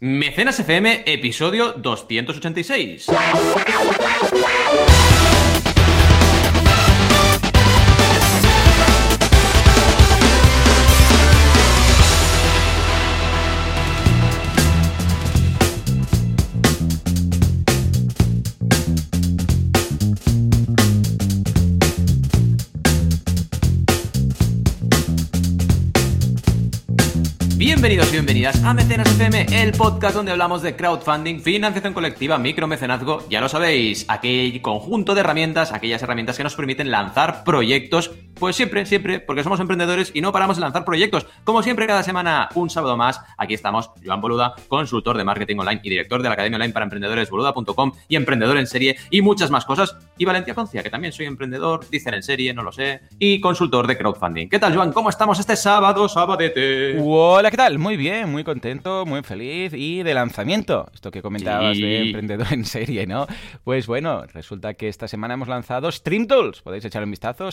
Mecenas FM, episodio 286. Bienvenidos y bienvenidas a Mecenas FM, el podcast donde hablamos de crowdfunding, financiación colectiva, micromecenazgo, ya lo sabéis, aquel conjunto de herramientas, aquellas herramientas que nos permiten lanzar proyectos, pues siempre, siempre, porque somos emprendedores y no paramos de lanzar proyectos. Como siempre, cada semana, un sábado más, aquí estamos, Joan Boluda, consultor de marketing online y director de la Academia Online para Emprendedores, boluda.com y emprendedor en serie y muchas más cosas. Y Valencia Concia, que también soy emprendedor, dicen en serie, no lo sé, y consultor de crowdfunding. ¿Qué tal, Joan? ¿Cómo estamos este sábado, sabadete? Hola, ¿qué tal? Muy bien, muy contento, muy feliz y de lanzamiento. Esto que comentabas Sí. de emprendedor en serie, ¿no? Pues bueno, resulta que esta semana hemos lanzado StreamTools. Podéis echar un vistazo,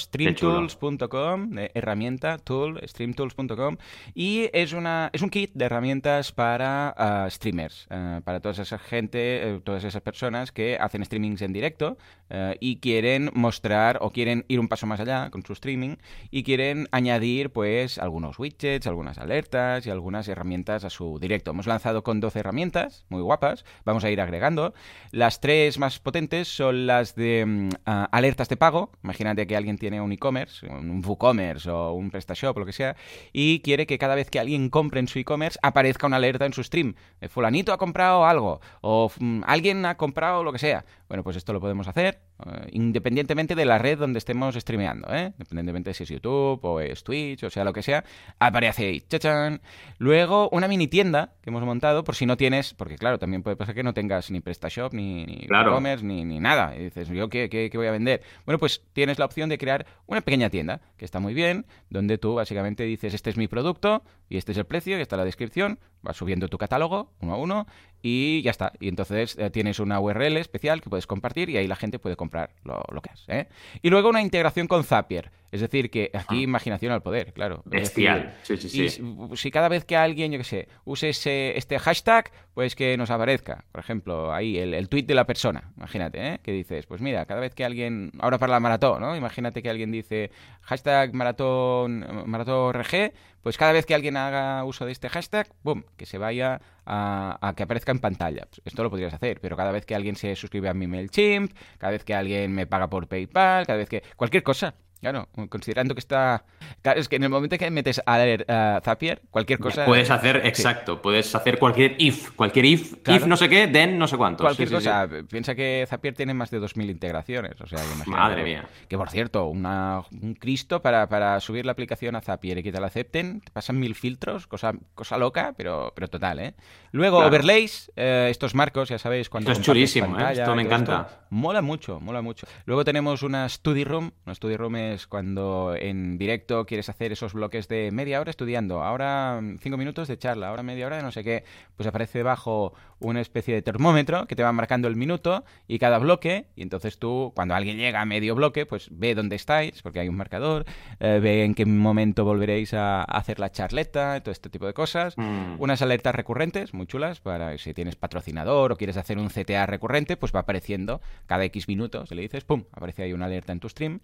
streamtools.com, de herramienta, tool, streamtools.com. Y es, una, es un kit de herramientas para ah, streamers, ah, para toda esa gente, eh, todas esas personas que hacen streamings en directo eh, y quieren mostrar o quieren ir un paso más allá con su streaming y quieren añadir pues algunos widgets, algunas alertas y algunas herramientas a su directo. Hemos lanzado con 12 herramientas muy guapas, vamos a ir agregando. Las tres más potentes son las de mm, ah, alertas de pago. Imagínate que alguien tiene un e-commerce, un WooCommerce o un PrestaShop o lo que sea y quiere que cada vez que alguien compre en su e-commerce aparezca una alerta en su stream. Eh, Fulanito ha comprado algo o mm, alguien ha comprado lo que sea. Bueno, pues esto lo podemos hacer eh, independientemente de la red donde estemos streameando, ¿eh? Independientemente si es YouTube o es Twitch o sea lo que sea, aparece ahí. ¡Chachán! Luego, una mini tienda que hemos montado por si no tienes, porque claro, también puede pasar que no tengas ni PrestaShop, ni, ni Claro. e-commerce, ni, ni nada. Y dices, ¿yo qué, qué- qué voy a vender? Bueno, pues tienes la opción de crear una pequeña tienda, que está muy bien, donde tú básicamente dices, este es mi producto, y este es el precio, y está la descripción, vas subiendo tu catálogo uno a uno, y ya está. Y entonces eh, tienes una URL especial que puedes compartir y ahí la gente puede comprar lo, lo que es. ¿eh? Y luego una integración con Zapier. Es decir, que aquí Ah. imaginación al poder, claro. Es Bestial. Sí, sí, sí. si, si cada vez que alguien, yo qué sé, use ese, este hashtag, pues que nos aparezca, por ejemplo, ahí el, el tweet de la persona, imagínate, ¿eh? Que dices, pues mira, cada vez que alguien, ahora para la maratón, ¿no? Imagínate que alguien dice hashtag maratón, maratón RG, pues cada vez que alguien haga uso de este hashtag, boom, que se vaya a, a que aparezca en pantalla. Pues esto lo podrías hacer, pero cada vez que alguien se suscribe a mi MailChimp, cada vez que alguien me paga por PayPal, cada vez que... cualquier cosa. Claro, considerando que está... Claro, es que en el momento que metes a, leer, a Zapier, cualquier cosa... Puedes hacer, Sí. exacto, puedes hacer cualquier if, cualquier if, Claro. if no sé qué, then no sé cuántos. Cualquier Sí, sí, sí. cosa. Piensa que Zapier tiene más de 2.000 integraciones. O sea, que. Madre mía. Que por cierto, una, un Cristo para, para subir la aplicación a Zapier y que te la acepten, te pasan mil filtros, cosa, cosa loca, pero, pero total, ¿eh? Luego, Claro. overlays, eh, estos marcos, ya sabéis, cuando Esto es chulísimo, ¿eh? Esto me encanta. mola mucho, mola mucho. Luego tenemos una study room. Una study room es cuando en directo quieres hacer esos bloques de media hora estudiando. Ahora mm, cinco minutos de charla, ahora media hora de no sé qué. Pues aparece debajo una especie de termómetro que te va marcando el minuto y cada bloque. Y entonces tú, cuando alguien llega a medio bloque, pues ve dónde estáis, porque hay un marcador, eh, ve en qué momento volveréis a, hacer la charleta, todo este tipo de cosas. Mm. Unas alertas recurrentes, muy chulas, para si tienes patrocinador o quieres hacer un CTA recurrente, pues va apareciendo cada X minutos, le dices, ¡pum!, aparece ahí una alerta en tu stream.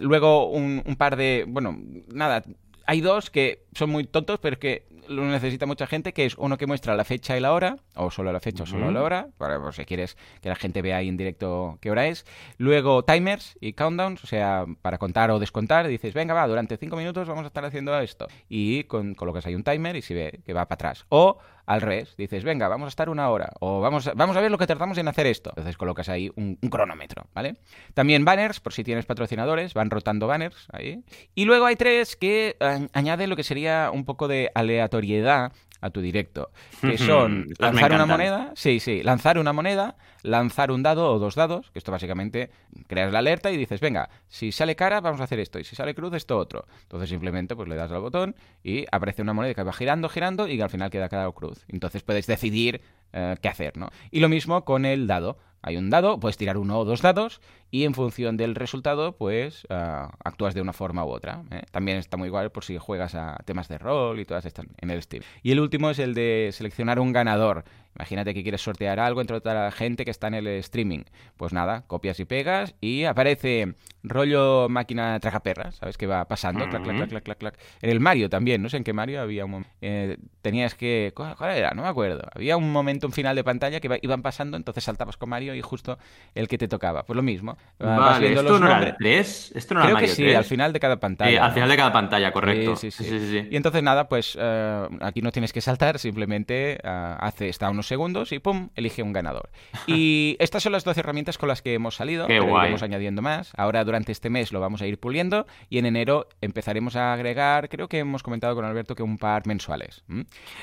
Luego un, un par de, bueno, nada, hay dos que son muy tontos, pero que lo necesita mucha gente, que es uno que muestra la fecha y la hora, o solo la fecha o solo la hora, para por si quieres que la gente vea ahí en directo qué hora es. Luego timers y countdowns, o sea, para contar o descontar, dices, venga, va, durante cinco minutos vamos a estar haciendo esto. Y con, colocas ahí un timer y se ve que va para atrás. O al revés, dices, venga, vamos a estar una hora, o vamos a, vamos a ver lo que tardamos en hacer esto. Entonces colocas ahí un, un cronómetro, ¿vale? También banners, por si tienes patrocinadores, van rotando banners ahí. Y luego hay tres que eh, añaden lo que sería un poco de aleatoriedad a tu directo, que son me lanzar una moneda, sí, sí, lanzar una moneda, lanzar un dado o dos dados, que esto básicamente creas la alerta y dices, venga, si sale cara vamos a hacer esto y si sale cruz esto otro. Entonces simplemente pues le das al botón y aparece una moneda que va girando, girando y que al final queda cara o cruz. Entonces puedes decidir eh, qué hacer, ¿no? Y lo mismo con el dado. Hay un dado, puedes tirar uno o dos dados y en función del resultado, pues ah, actúas de una forma u otra. ¿eh? También está muy igual por si juegas a temas de rol y todas estas en el Steam. Y el último es el de seleccionar un ganador. Imagínate que quieres sortear algo entre otra gente que está en el streaming. Pues nada, copias y pegas y aparece rollo máquina tragaperras, ¿sabes? Que va pasando, clac, clac, clac, clac, clac, En el Mario también, no sé en qué Mario había un eh, tenías que... ¿Cuál era? No me acuerdo. Había un momento, un final de pantalla que iban pasando, entonces saltabas con Mario y justo el que te tocaba. Pues lo mismo. Vale, ¿esto no era 3? ¿Esto no Creo era Mario que sí, al final de cada pantalla. al final de cada pantalla, correcto. Sí, sí, sí. Y entonces nada, pues eh, aquí no tienes que saltar, simplemente uh, hace, está unos segundos y ¡pum! elige un ganador. Y estas son las 12 herramientas con las que hemos salido, Qué guay. iremos añadiendo más. Ahora durante este mes lo vamos a ir puliendo y en enero empezaremos a agregar, creo que hemos comentado con Alberto que un par mensuales.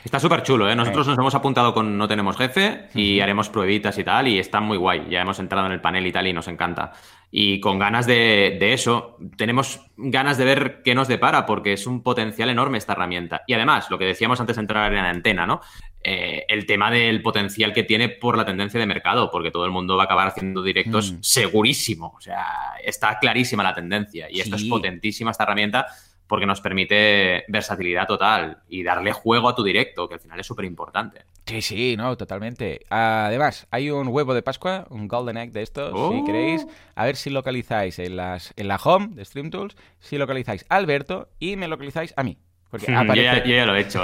Está súper chulo, ¿eh? Nosotros nos hemos apuntado con No Tenemos Jefe y haremos pruebitas y tal, y está muy guay. Ya hemos entrado en el panel y tal, y nos encanta. Y con ganas de, de eso, tenemos ganas de ver qué nos depara, porque es un potencial enorme esta herramienta. Y además, lo que decíamos antes de entrar en la antena, ¿no? Eh, el tema del potencial que tiene por la tendencia de mercado, porque todo el mundo va a acabar haciendo directos Mm. segurísimo. O sea, está clarísima la tendencia. Y esto es Sí. potentísima esta herramienta porque nos permite versatilidad total y darle juego a tu directo, que al final es súper importante. Sí, sí, no, totalmente. Además, hay un huevo de Pascua, un Golden Egg de estos, si Oh. queréis. A ver si localizáis en, las, en la home de Stream Tools, si localizáis a Alberto y me localizáis a mí. Porque Yo, ya, yo ya lo he hecho.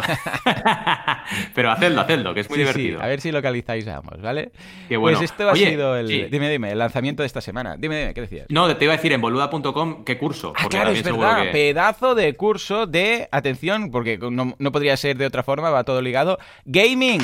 Pero hacedlo, hacedlo, que es muy Sí, sí, divertido. a ver si localizáis a ambos, ¿vale? Qué bueno. Pues esto ha Oye, sido el... sí. Dime, dime, el lanzamiento de esta semana. Dime, dime, ¿qué decías? No, te iba a decir en boluda.com qué curso. Ah, porque claro, es verdad. que- Pedazo de curso de, atención, porque no, no podría ser de otra forma, va todo ligado, gaming.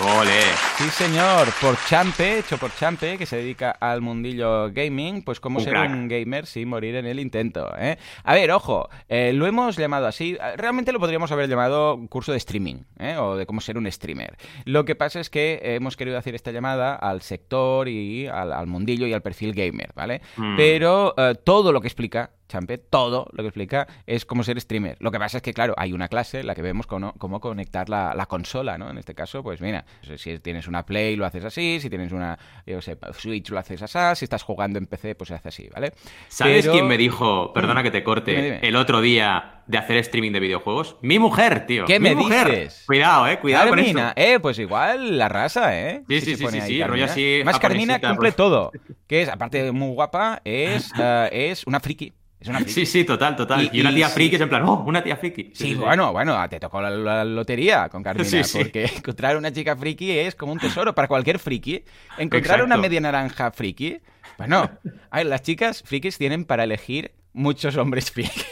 Ole. Sí, señor, por Champe, hecho por Champe, que se dedica al mundillo gaming, pues cómo Un ser crack. un gamer sin morir en el intento. ¿eh? A ver, ojo, eh, lo hemos llamado así, realmente lo podríamos haber llamado curso de streaming, ¿eh? o de cómo ser un streamer. Lo que pasa es que hemos querido hacer esta llamada al sector y al, al mundillo y al perfil gamer, ¿vale? Mm. Pero eh, todo lo que explica Champe, todo lo que explica es cómo ser streamer. Lo que pasa es que, claro, hay una clase en la que vemos cómo, cómo conectar la, la consola, ¿no? En este caso, pues mira, si tienes una Play lo haces así, si tienes una, yo sé, Switch lo haces así, si estás jugando en PC pues se hace así, ¿vale? ¿Sabes Pero- quién me dijo, perdona que te corte, Dime, dime. el otro día de hacer streaming de videojuegos? Mi mujer, tío. ¿Qué Mi me mujer. dices? Cuidado, eh, cuidado Carmina, con eso. eh, pues igual la raza, ¿eh? Sí, sí, sí, sí, rollo así Más Carmina cumple pues. todo. Que es, aparte de muy guapa, es, eh, es una friki. Es una friki. Sí, sí, total, total. Y- Y, una tía sí. friki es en plan, oh, una tía friki. Sí, bueno, bueno, te tocó la, la lotería con Carmina, porque encontrar una chica friki es como un tesoro para cualquier friki. Encontrar Exacto. una media naranja friki, bueno, ver, las chicas frikis tienen para elegir muchos hombres friki.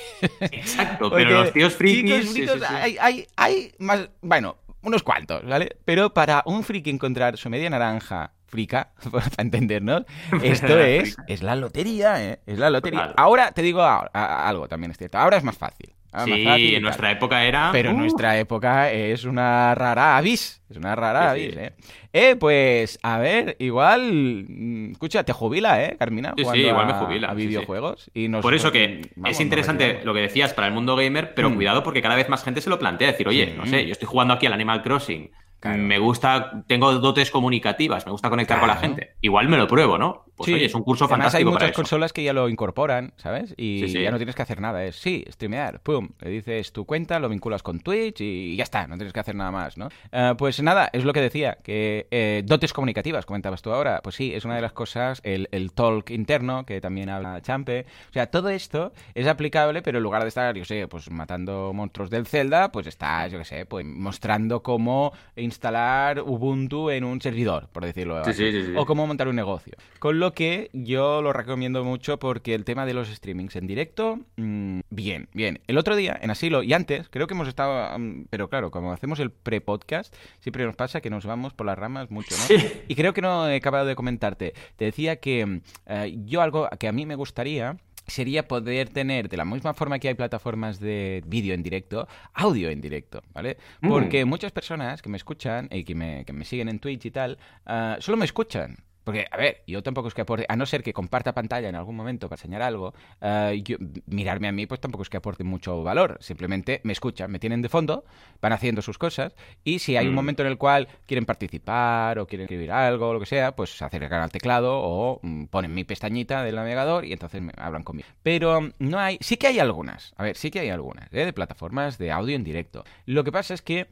Exacto, pero los tíos frikis. chicos. Hay, hay, hay más, bueno, unos cuantos, ¿vale? Pero para un friki encontrar su media naranja frica, para entendernos, esto es, es la lotería, ¿eh? Es la lotería. Ahora te digo a- a- algo también es cierto. Ahora es más fácil. Es Sí, fácil en nuestra época era. Pero en uh, nuestra época es una rara avis. Es una rara Sí, sí. avis, ¿eh? Eh, pues, a ver, igual. mm, Escucha, te jubila, ¿eh, Carmina? Sí, sí, igual me jubila, A videojuegos. Y nos- Por eso que vamos, es interesante lo que decías para el mundo gamer, pero Mm. cuidado porque cada vez más gente se lo plantea. Decir, oye, no sé, yo estoy jugando aquí al Animal Crossing. Claro. Me gusta, tengo dotes comunicativas, me gusta conectar con la gente. Igual me lo pruebo, ¿no? Pues Sí. oye, es un curso Además, hay fantástico para muchas eso. consolas que ya lo incorporan, ¿sabes? Y Sí, sí. ya no tienes que hacer nada. Es, sí, streamear, pum. Le dices tu cuenta, lo vinculas con Twitch y ya está. No tienes que hacer nada más, ¿no? Eh, pues nada, es lo que decía, que eh, dotes comunicativas, comentabas tú ahora. Pues sí, es una de las cosas, el, el talk interno, que también habla Champe. O sea, todo esto es aplicable, pero en lugar de estar, yo sé, pues matando monstruos del Zelda, pues estás, yo qué sé, pues mostrando cómo instalar Ubuntu en un servidor, por decirlo Sí, así. sí. O cómo montar un negocio. Con lo que yo lo recomiendo mucho porque el tema de los streamings en directo, mm, bien, bien. El otro día, en Asilo, y antes, creo que hemos estado, mm, pero claro, como hacemos el pre-podcast, siempre nos pasa que nos vamos por las ramas mucho, ¿no? Y creo que no he acabado de comentarte. Te decía que mm, eh, yo algo que a mí me gustaría sería poder tener, de la misma forma que hay plataformas de vídeo en directo, audio en directo, ¿vale? Mm. Porque muchas personas que me escuchan y que me, que me siguen en Twitch y tal, ah, solo me escuchan. Porque, a ver, yo tampoco es que aporte, a no ser que comparta pantalla en algún momento para enseñar algo, eh, yo, mirarme a mí pues tampoco es que aporte mucho valor. Simplemente me escuchan, me tienen de fondo, van haciendo sus cosas y si hay un mm. momento en el cual quieren participar o quieren escribir algo o lo que sea, pues acercan al teclado o mm, ponen mi pestañita del navegador y entonces me hablan conmigo. Pero no hay, sí que hay algunas, a ver, sí que hay algunas, ¿eh? de plataformas de audio en directo. Lo que pasa es que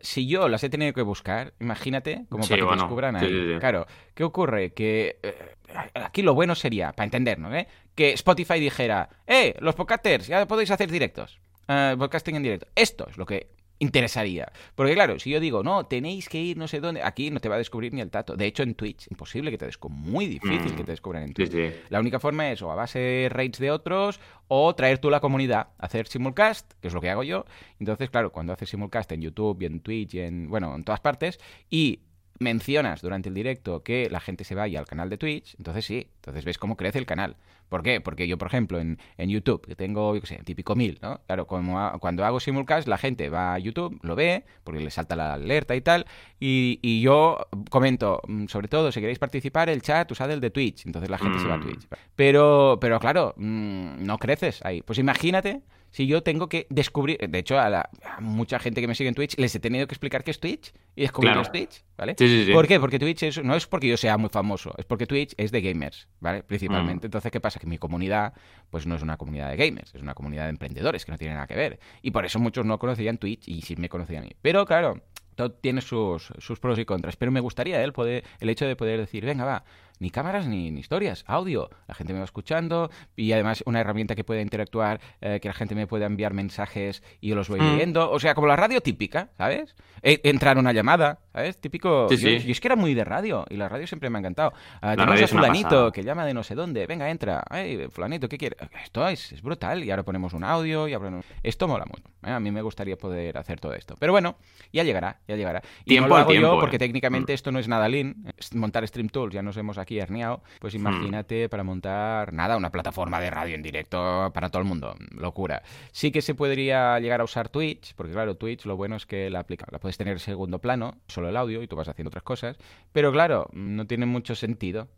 si yo las he tenido que buscar, imagínate, como para que descubran ahí. Claro, ¿qué ocurre? Que eh, aquí lo bueno sería, para entendernos, ¿eh? que Spotify dijera, ¡eh! Los podcasters, ya podéis hacer directos. podcasting en directo. Esto es lo que interesaría. Porque claro, si yo digo, no, tenéis que ir no sé dónde, aquí no te va a descubrir ni el tato. De hecho, en Twitch, imposible que te descubran, muy difícil que te descubran en Twitch. La única forma es o a base de rates de otros o traer tú la comunidad, hacer simulcast, que es lo que hago yo. Entonces, claro, cuando haces simulcast en YouTube y en Twitch y en, bueno, en todas partes, y mencionas durante el directo que la gente se vaya al canal de Twitch, entonces sí, entonces ves cómo crece el canal. ¿Por qué? Porque yo, por ejemplo, en, en YouTube, que tengo, yo qué sé, típico mil, ¿no? Claro, como cuando hago simulcast, la gente va a YouTube, lo ve, porque le salta la alerta y tal, y, y yo comento, mm, sobre todo, si queréis participar, el chat, usad el de Twitch, entonces la gente se va a mm. Twitch. Pero, pero claro, mm, no creces ahí. Pues imagínate si yo tengo que descubrir, de hecho a, mucha gente que me sigue en Twitch les he tenido que explicar qué es Twitch y descubrir qué es Twitch, ¿vale? ¿Por qué? Porque Twitch es, no es porque yo sea muy famoso, es porque Twitch es de gamers, ¿vale? Principalmente. Mm. Entonces, ¿qué pasa? Que mi comunidad, pues no es una comunidad de gamers, es una comunidad de emprendedores que no tiene nada que ver. Y por eso muchos no conocían Twitch y sí me conocían a mí. Pero claro, todo tiene sus, sus pros y contras. Pero me gustaría el, poder, el hecho de poder decir, venga, va, ni cámaras ni, historias, audio. La gente me va escuchando y además una herramienta que pueda interactuar, eh, que la gente me pueda enviar mensajes y yo los voy mm. leyendo. O sea, como la radio típica, ¿sabes? E, entrar una llamada, ¿sabes? Típico. yo, es que era muy de radio y la radio siempre me ha encantado. Uh, tenemos a fulanito que llama de no sé dónde. Venga, entra. Fulanito, ¿qué quiere? Esto es, es brutal. Y ahora ponemos un audio y ahora Esto mola mucho. ¿eh? A mí me gustaría poder hacer todo esto. Pero bueno, ya llegará, ya llegará. Y tiempo no lo hago yo porque mm. técnicamente esto no es nada lean. Montar Stream Tools, ya nos hemos aquí herniado, pues hmm. imagínate para montar, nada, una plataforma de radio en directo para todo el mundo. Locura. Sí que se podría llegar a usar Twitch, porque claro, Twitch lo bueno es que la, aplica, la puedes tener en segundo plano, solo el audio, y tú vas haciendo otras cosas. Pero claro, no tiene mucho sentido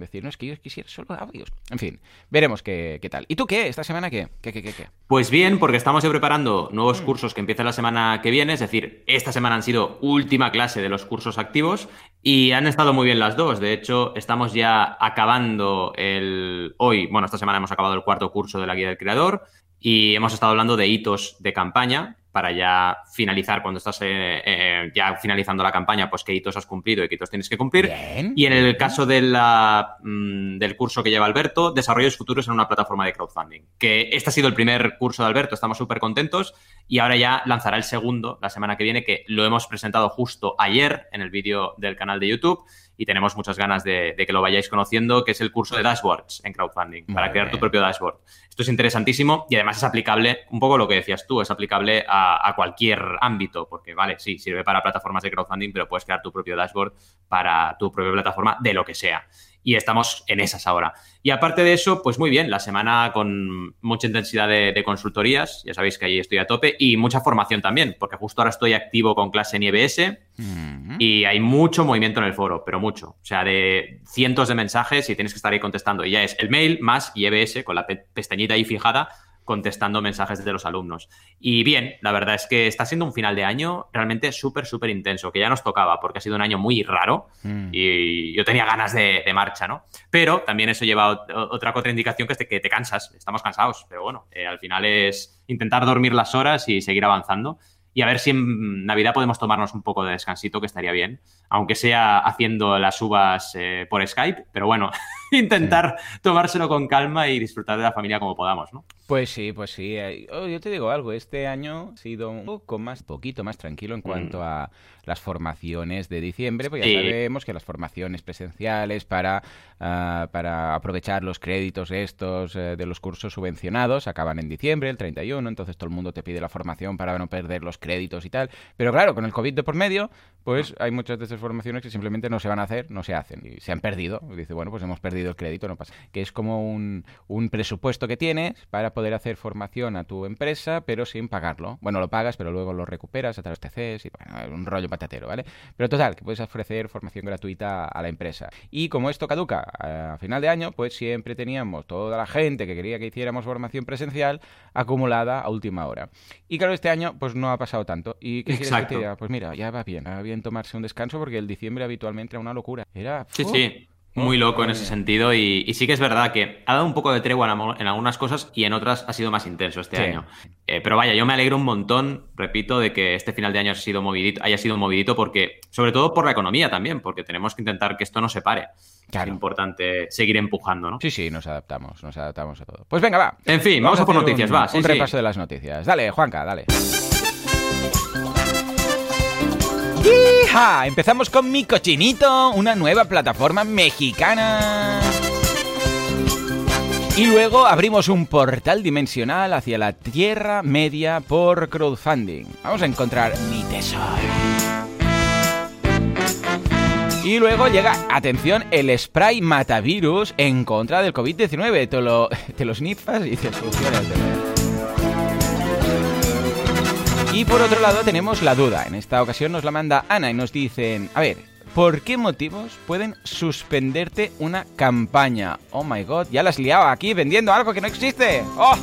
decir, no, es que yo quisiera solo audios. En fin, veremos qué, qué tal. ¿Y tú qué? ¿Esta semana qué? ¿Qué, qué, qué, qué? Pues bien, porque estamos preparando nuevos hmm. cursos que empiezan la semana que viene, es decir, esta semana han sido última clase de los cursos activos y han estado muy bien las dos. De hecho, estamos ya acabando el. Hoy, bueno, esta semana hemos acabado el cuarto curso de la guía del creador y hemos estado hablando de hitos de campaña para ya finalizar, cuando estás eh, eh, ya finalizando la campaña, pues qué hitos has cumplido y qué hitos tienes que cumplir. y en el caso de la, mm, del curso que lleva Alberto, desarrollos futuros en una plataforma de crowdfunding. Que este ha sido el primer curso de Alberto, estamos súper contentos y ahora ya lanzará el segundo la semana que viene, que lo hemos presentado justo ayer en el vídeo del canal de YouTube y tenemos muchas ganas de, que lo vayáis conociendo, que es el curso de dashboards en crowdfunding, para crear tu propio dashboard. Esto es interesantísimo y además es aplicable, un poco lo que decías tú, es aplicable a, cualquier ámbito, porque vale, sí, sirve para plataformas de crowdfunding, pero puedes crear tu propio dashboard para tu propia plataforma de lo que sea y estamos en esas ahora. Y aparte de eso, pues muy bien, la semana con mucha intensidad de, consultorías, ya sabéis que ahí estoy a tope, y mucha formación también, porque justo ahora estoy activo con clase en IBS y hay mucho movimiento en el foro, pero mucho. O sea, de cientos de mensajes y tienes que estar ahí contestando. Y ya es el mail más IBS con la pestañita ahí fijada contestando mensajes de los alumnos. Y bien, la verdad es que está siendo un final de año realmente súper, súper intenso, que ya nos tocaba porque ha sido un año muy raro mm. y yo tenía ganas de, marcha, ¿no? Pero también eso lleva otra contraindicación que es que te cansas, estamos cansados, pero bueno, eh, al final es intentar dormir las horas y seguir avanzando y a ver si en Navidad podemos tomarnos un poco de descansito, que estaría bien, aunque sea haciendo las uvas eh, por Skype, pero bueno, intentar tomárselo con calma y disfrutar de la familia como podamos, ¿no? Pues sí, pues sí. Eh, oh, yo te digo algo, este año ha sido un poco más, poquito más tranquilo en cuanto mm. a las formaciones de diciembre, pues ya sabemos que las formaciones presenciales para, ah, para aprovechar los créditos estos eh, de los cursos subvencionados acaban en diciembre, el 31, entonces todo el mundo te pide la formación para no perder los créditos y tal. Pero claro, con el COVID de por medio, pues hay muchas de esas formaciones que simplemente no se van a hacer, no se hacen y se han perdido. dice, bueno, pues hemos perdido el crédito, no pasa. Que es como un, un presupuesto que tienes para poder poder hacer formación a tu empresa, pero sin pagarlo. Bueno, lo pagas, pero luego lo recuperas a través de TCs y bueno, un rollo patatero, ¿vale? Pero total, que puedes ofrecer formación gratuita a la empresa. Y como esto caduca a final de año, pues siempre teníamos toda la gente que quería que hiciéramos formación presencial acumulada a última hora. Y claro, este año pues no ha pasado tanto. ¿Y qué quieres que te diga? Pues mira, ya va bien, va bien tomarse un descanso porque el diciembre habitualmente era una locura. Era... Sí, sí. Muy loco en ese sentido y, sí que es verdad que ha dado un poco de tregua en, algunas cosas y en otras ha sido más intenso este año. Eh, pero vaya, yo me alegro un montón, repito, de que este final de año haya sido movidito, haya sido movidito porque, sobre todo por la economía también, porque tenemos que intentar que esto no se pare. Es importante seguir empujando, ¿no? Sí, sí, nos adaptamos, nos adaptamos a todo. Pues venga, va. En fin, vamos, a por noticias, va. un repaso de las noticias. Dale, Juanca, dale. ¡Hija! Empezamos con Mi Cochinito, una nueva plataforma mexicana. Y luego abrimos un portal dimensional hacia la Tierra Media por crowdfunding. Vamos a encontrar mi tesoro. Y luego llega, atención, el spray matavirus en contra del COVID-19. Te lo, te los nifas y te de y por otro lado tenemos la duda. En esta ocasión nos la manda Ana y nos dicen, a ver, ¿por qué motivos pueden suspenderte una campaña? Oh my god, ya la has liado aquí vendiendo algo que no existe. Oh,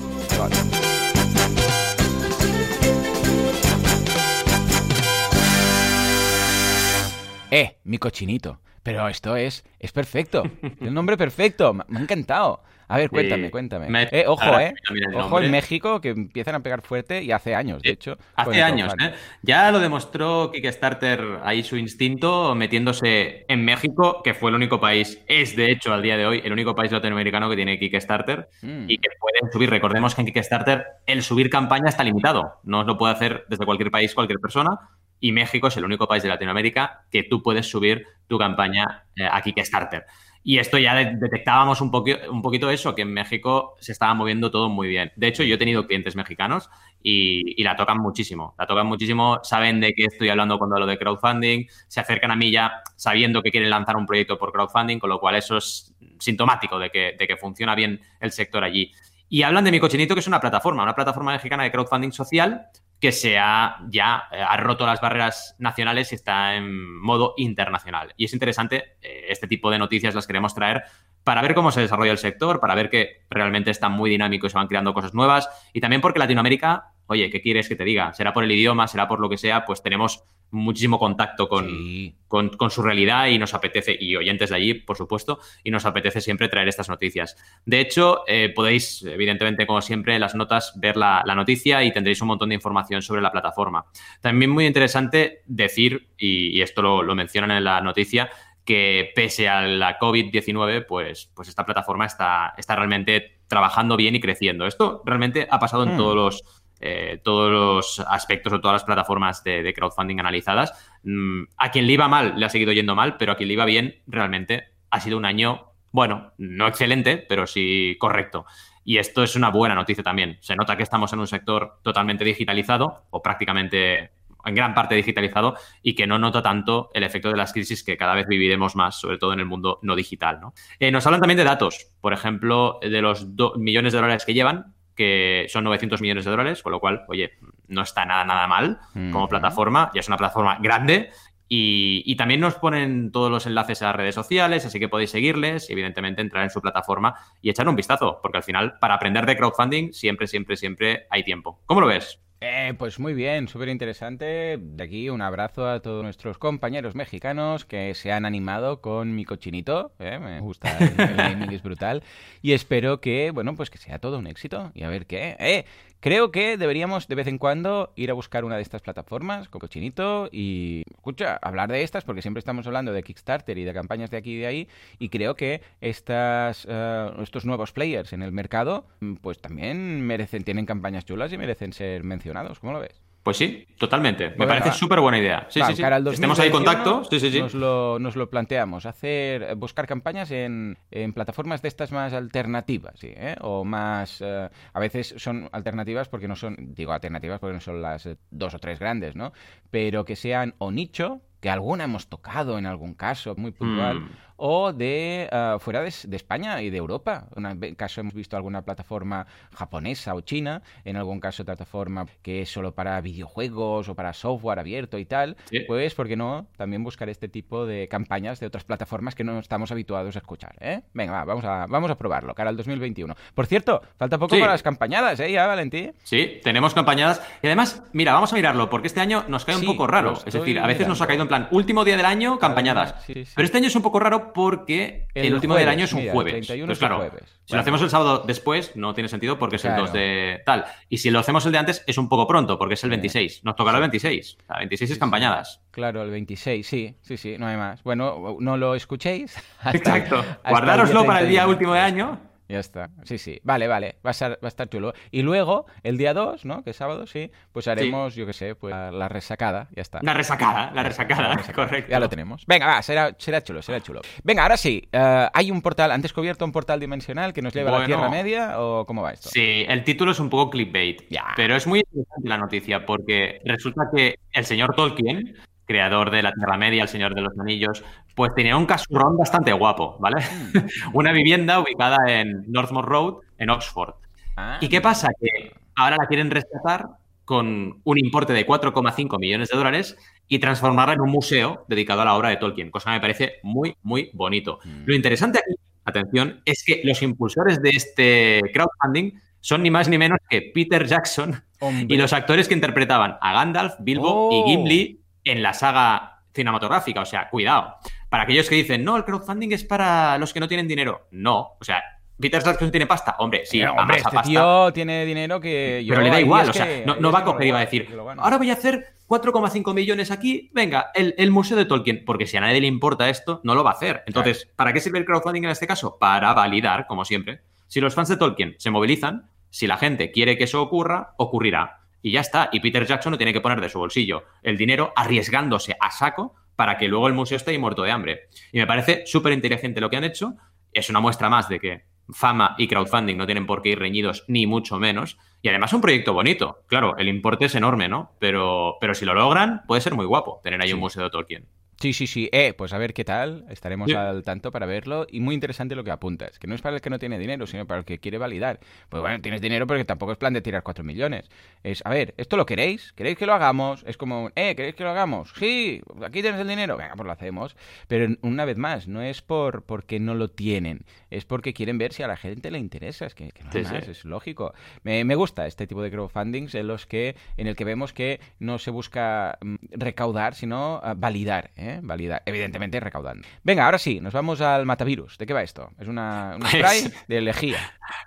Eh, mi cochinito. Pero esto es, es perfecto. El nombre perfecto. Me ha encantado. A ver, cuéntame, cuéntame. Eh, ojo, eh. Ojo en México que empiezan a pegar fuerte y hace años, de hecho. Hace años, ¿eh? Ya lo demostró Kickstarter ahí su instinto metiéndose en México, que fue el único país, es de hecho al día de hoy el único país latinoamericano que tiene Kickstarter mm. y que pueden subir. Recordemos que en Kickstarter el subir campaña está limitado. No lo puede hacer desde cualquier país cualquier persona. Y México es el único país de Latinoamérica que tú puedes subir tu campaña eh, a Kickstarter. Y esto ya detectábamos un, un poquito eso, que en México se estaba moviendo todo muy bien. De hecho, yo he tenido clientes mexicanos y, la tocan muchísimo. La tocan muchísimo, saben de qué estoy hablando cuando hablo de crowdfunding, se acercan a mí ya sabiendo que quieren lanzar un proyecto por crowdfunding, con lo cual eso es sintomático de que, de que funciona bien el sector allí. Y hablan de Mi Cochinito, que es una plataforma, una plataforma mexicana de crowdfunding social que se ha ya eh, ha roto las barreras nacionales y está en modo internacional. Y es interesante, eh, este tipo de noticias las queremos traer para ver cómo se desarrolla el sector, para ver que realmente está muy dinámico y se van creando cosas nuevas, y también porque Latinoamérica, oye, ¿qué quieres que te diga? Será por el idioma, será por lo que sea, pues tenemos muchísimo contacto con, con, su realidad y nos apetece, y oyentes de allí, por supuesto, y nos apetece siempre traer estas noticias. De hecho, eh, podéis, evidentemente, como siempre, en las notas ver la, noticia y tendréis un montón de información sobre la plataforma. También muy interesante decir, y, esto lo, lo mencionan en la noticia, que pese a la COVID-19, pues, pues esta plataforma está, está realmente trabajando bien y creciendo. Esto realmente ha pasado en hmm. todos los eh, todos los aspectos o todas las plataformas de, crowdfunding analizadas. Mm, a quien le iba mal le ha seguido yendo mal, pero a quien le iba bien realmente ha sido un año, bueno, no excelente, pero sí correcto. Y esto es una buena noticia también. Se nota que estamos en un sector totalmente digitalizado o prácticamente en gran parte digitalizado y que no nota tanto el efecto de las crisis que cada vez viviremos más, sobre todo en el mundo no digital. ¿no? Eh, nos hablan también de datos, por ejemplo, de los millones de dólares que llevan, que son 900 millones de dólares, con lo cual, oye, no está nada, nada mal como plataforma, ya es una plataforma grande. Y, y, también nos ponen todos los enlaces a redes sociales, así que podéis seguirles y evidentemente entrar en su plataforma y echar un vistazo, porque al final para aprender de crowdfunding siempre, siempre, siempre hay tiempo. ¿Cómo lo ves? Eh, pues muy bien, súper interesante. De aquí un abrazo a todos nuestros compañeros mexicanos que se han animado con mi cochinito. Eh, me gusta, el, el gaming es brutal. Y espero que, bueno, pues que sea todo un éxito. Y a ver qué. Eh, Creo que deberíamos de vez en cuando ir a buscar una de estas plataformas, con Cochinito, y escucha, hablar de estas, porque siempre estamos hablando de Kickstarter y de campañas de aquí y de ahí, y creo que estas, eh, estos nuevos players en el mercado, pues también merecen, tienen campañas chulas y merecen ser mencionados. ¿Cómo lo ves? Pues sí, totalmente. Me parece súper buena idea. Sí, sí, sí. Estemos ahí en contacto. Sí, sí, sí. Nos lo, nos lo planteamos. Hacer, buscar campañas en, en, plataformas de estas más alternativas, ¿sí? ¿eh? O más. Eh, a veces son alternativas porque no son. Digo alternativas porque no son las dos o tres grandes, ¿no? Pero que sean o nicho que alguna hemos tocado en algún caso muy puntual, Mm. o de uh, fuera de, de, España y de Europa. En algún caso hemos visto alguna plataforma japonesa o china, en algún caso plataforma que es solo para videojuegos o para software abierto y tal. Sí. Pues, ¿por qué no? También buscar este tipo de campañas de otras plataformas que no estamos habituados a escuchar. ¿eh? Venga, va, vamos, a, vamos a probarlo, cara al 2021. Por cierto, falta poco sí. para las campañadas, ¿eh? Ya, Valentín. Sí, tenemos campañadas. Y además, mira, vamos a mirarlo, porque este año nos cae sí, un poco raro. Es decir, a veces mirando. nos ha caído en plan, último día del año, campañadas. Sí, sí. Pero este año es un poco raro porque el, El último jueves, del año es un mira, el jueves. 31 Entonces, es claro, jueves. si lo hacemos el sábado después, no tiene sentido porque es Claro. el 2 de tal. Y si lo hacemos el de antes, es un poco pronto porque es el 26. Nos tocará el 26. O sea, 26 es campañadas. Claro, el 26, sí, sí, sí, no hay más. Bueno, no lo escuchéis. hasta- Exacto. hasta Guardároslo para el día 31. último de año. Ya está. Sí, sí. Vale, vale. Va a, ser, va a estar chulo. Y luego, el día 2, ¿no? Que es sábado, sí. Pues haremos, yo qué sé, pues la, la resacada. Ya está. La resacada, la resacada, La resacada. correcto. Ya lo tenemos. Venga, va, será, será chulo, será chulo. Venga, ahora sí. eh, hay un portal, ¿han descubierto un portal dimensional que nos lleva a la. Tierra Media? ¿O cómo va esto? Sí, el título es un poco clickbait, Ya. pero es muy interesante la noticia porque resulta que el señor Tolkien, creador de la Tierra Media, el Señor de los Anillos, pues tenía un casurrón bastante guapo, ¿vale? Una vivienda ubicada en Northmore Road, en Oxford. Ah, ¿Y qué pasa? Que ahora la quieren rescatar con un importe de 4,5 millones de dólares y transformarla en un museo dedicado a la obra de Tolkien, cosa que me parece muy, muy bonito. Mm. Lo interesante aquí, atención, es que los impulsores de este crowdfunding son ni más ni menos que Peter Jackson hombre. y los actores que interpretaban a Gandalf, Bilbo Oh. y Gimli en la saga cinematográfica. O sea, cuidado. Para aquellos que dicen, no, el crowdfunding es para los que no tienen dinero. No. O sea, Peter Jackson tiene pasta. Hombre, sí, Pero, hombre, este pasta. tío tiene dinero que yo... Pero le da igual, o sea, no, va a coger y va a decir, ahora voy a hacer 4,5 millones aquí, venga, el, el museo de Tolkien, porque si a nadie le importa esto, no lo va a hacer. Entonces, ¿para qué sirve el crowdfunding en este caso? Para validar, como siempre. Si los fans de Tolkien se movilizan, si la gente quiere que eso ocurra, ocurrirá. Y ya está. Y Peter Jackson no tiene que poner de su bolsillo el dinero arriesgándose a saco para que luego el museo esté ahí muerto de hambre. Y me parece súper inteligente lo que han hecho. Es una muestra más de que fama y crowdfunding no tienen por qué ir reñidos, ni mucho menos. Y además un proyecto bonito. Claro, el importe es enorme, ¿no? Pero, pero si lo logran, puede ser muy guapo tener ahí Sí. un museo de Tolkien. Sí, sí, sí. Eh, pues a ver qué tal. Estaremos Sí. al tanto para verlo. Y muy interesante lo que apuntas. Que no es para el que no tiene dinero, sino para el que quiere validar. Pues bueno, tienes dinero porque tampoco es plan de tirar 4 millones. Es, a ver, ¿esto lo queréis? ¿Queréis que lo hagamos? Es como, eh, ¿queréis que lo hagamos? Sí, aquí tienes el dinero. Venga, pues lo hacemos. Pero una vez más, no es por porque no lo tienen. Es porque quieren ver si a la gente le interesa. Es que, que no sí. más, es lógico. Me, me gusta este tipo de crowdfundings en los que, en el que vemos que no se busca mm, recaudar, sino ah, validar, ¿eh? Validar. Evidentemente recaudando. Venga, ahora sí, nos vamos al matavirus. ¿De qué va esto? Es una, un Pues- spray de lejía.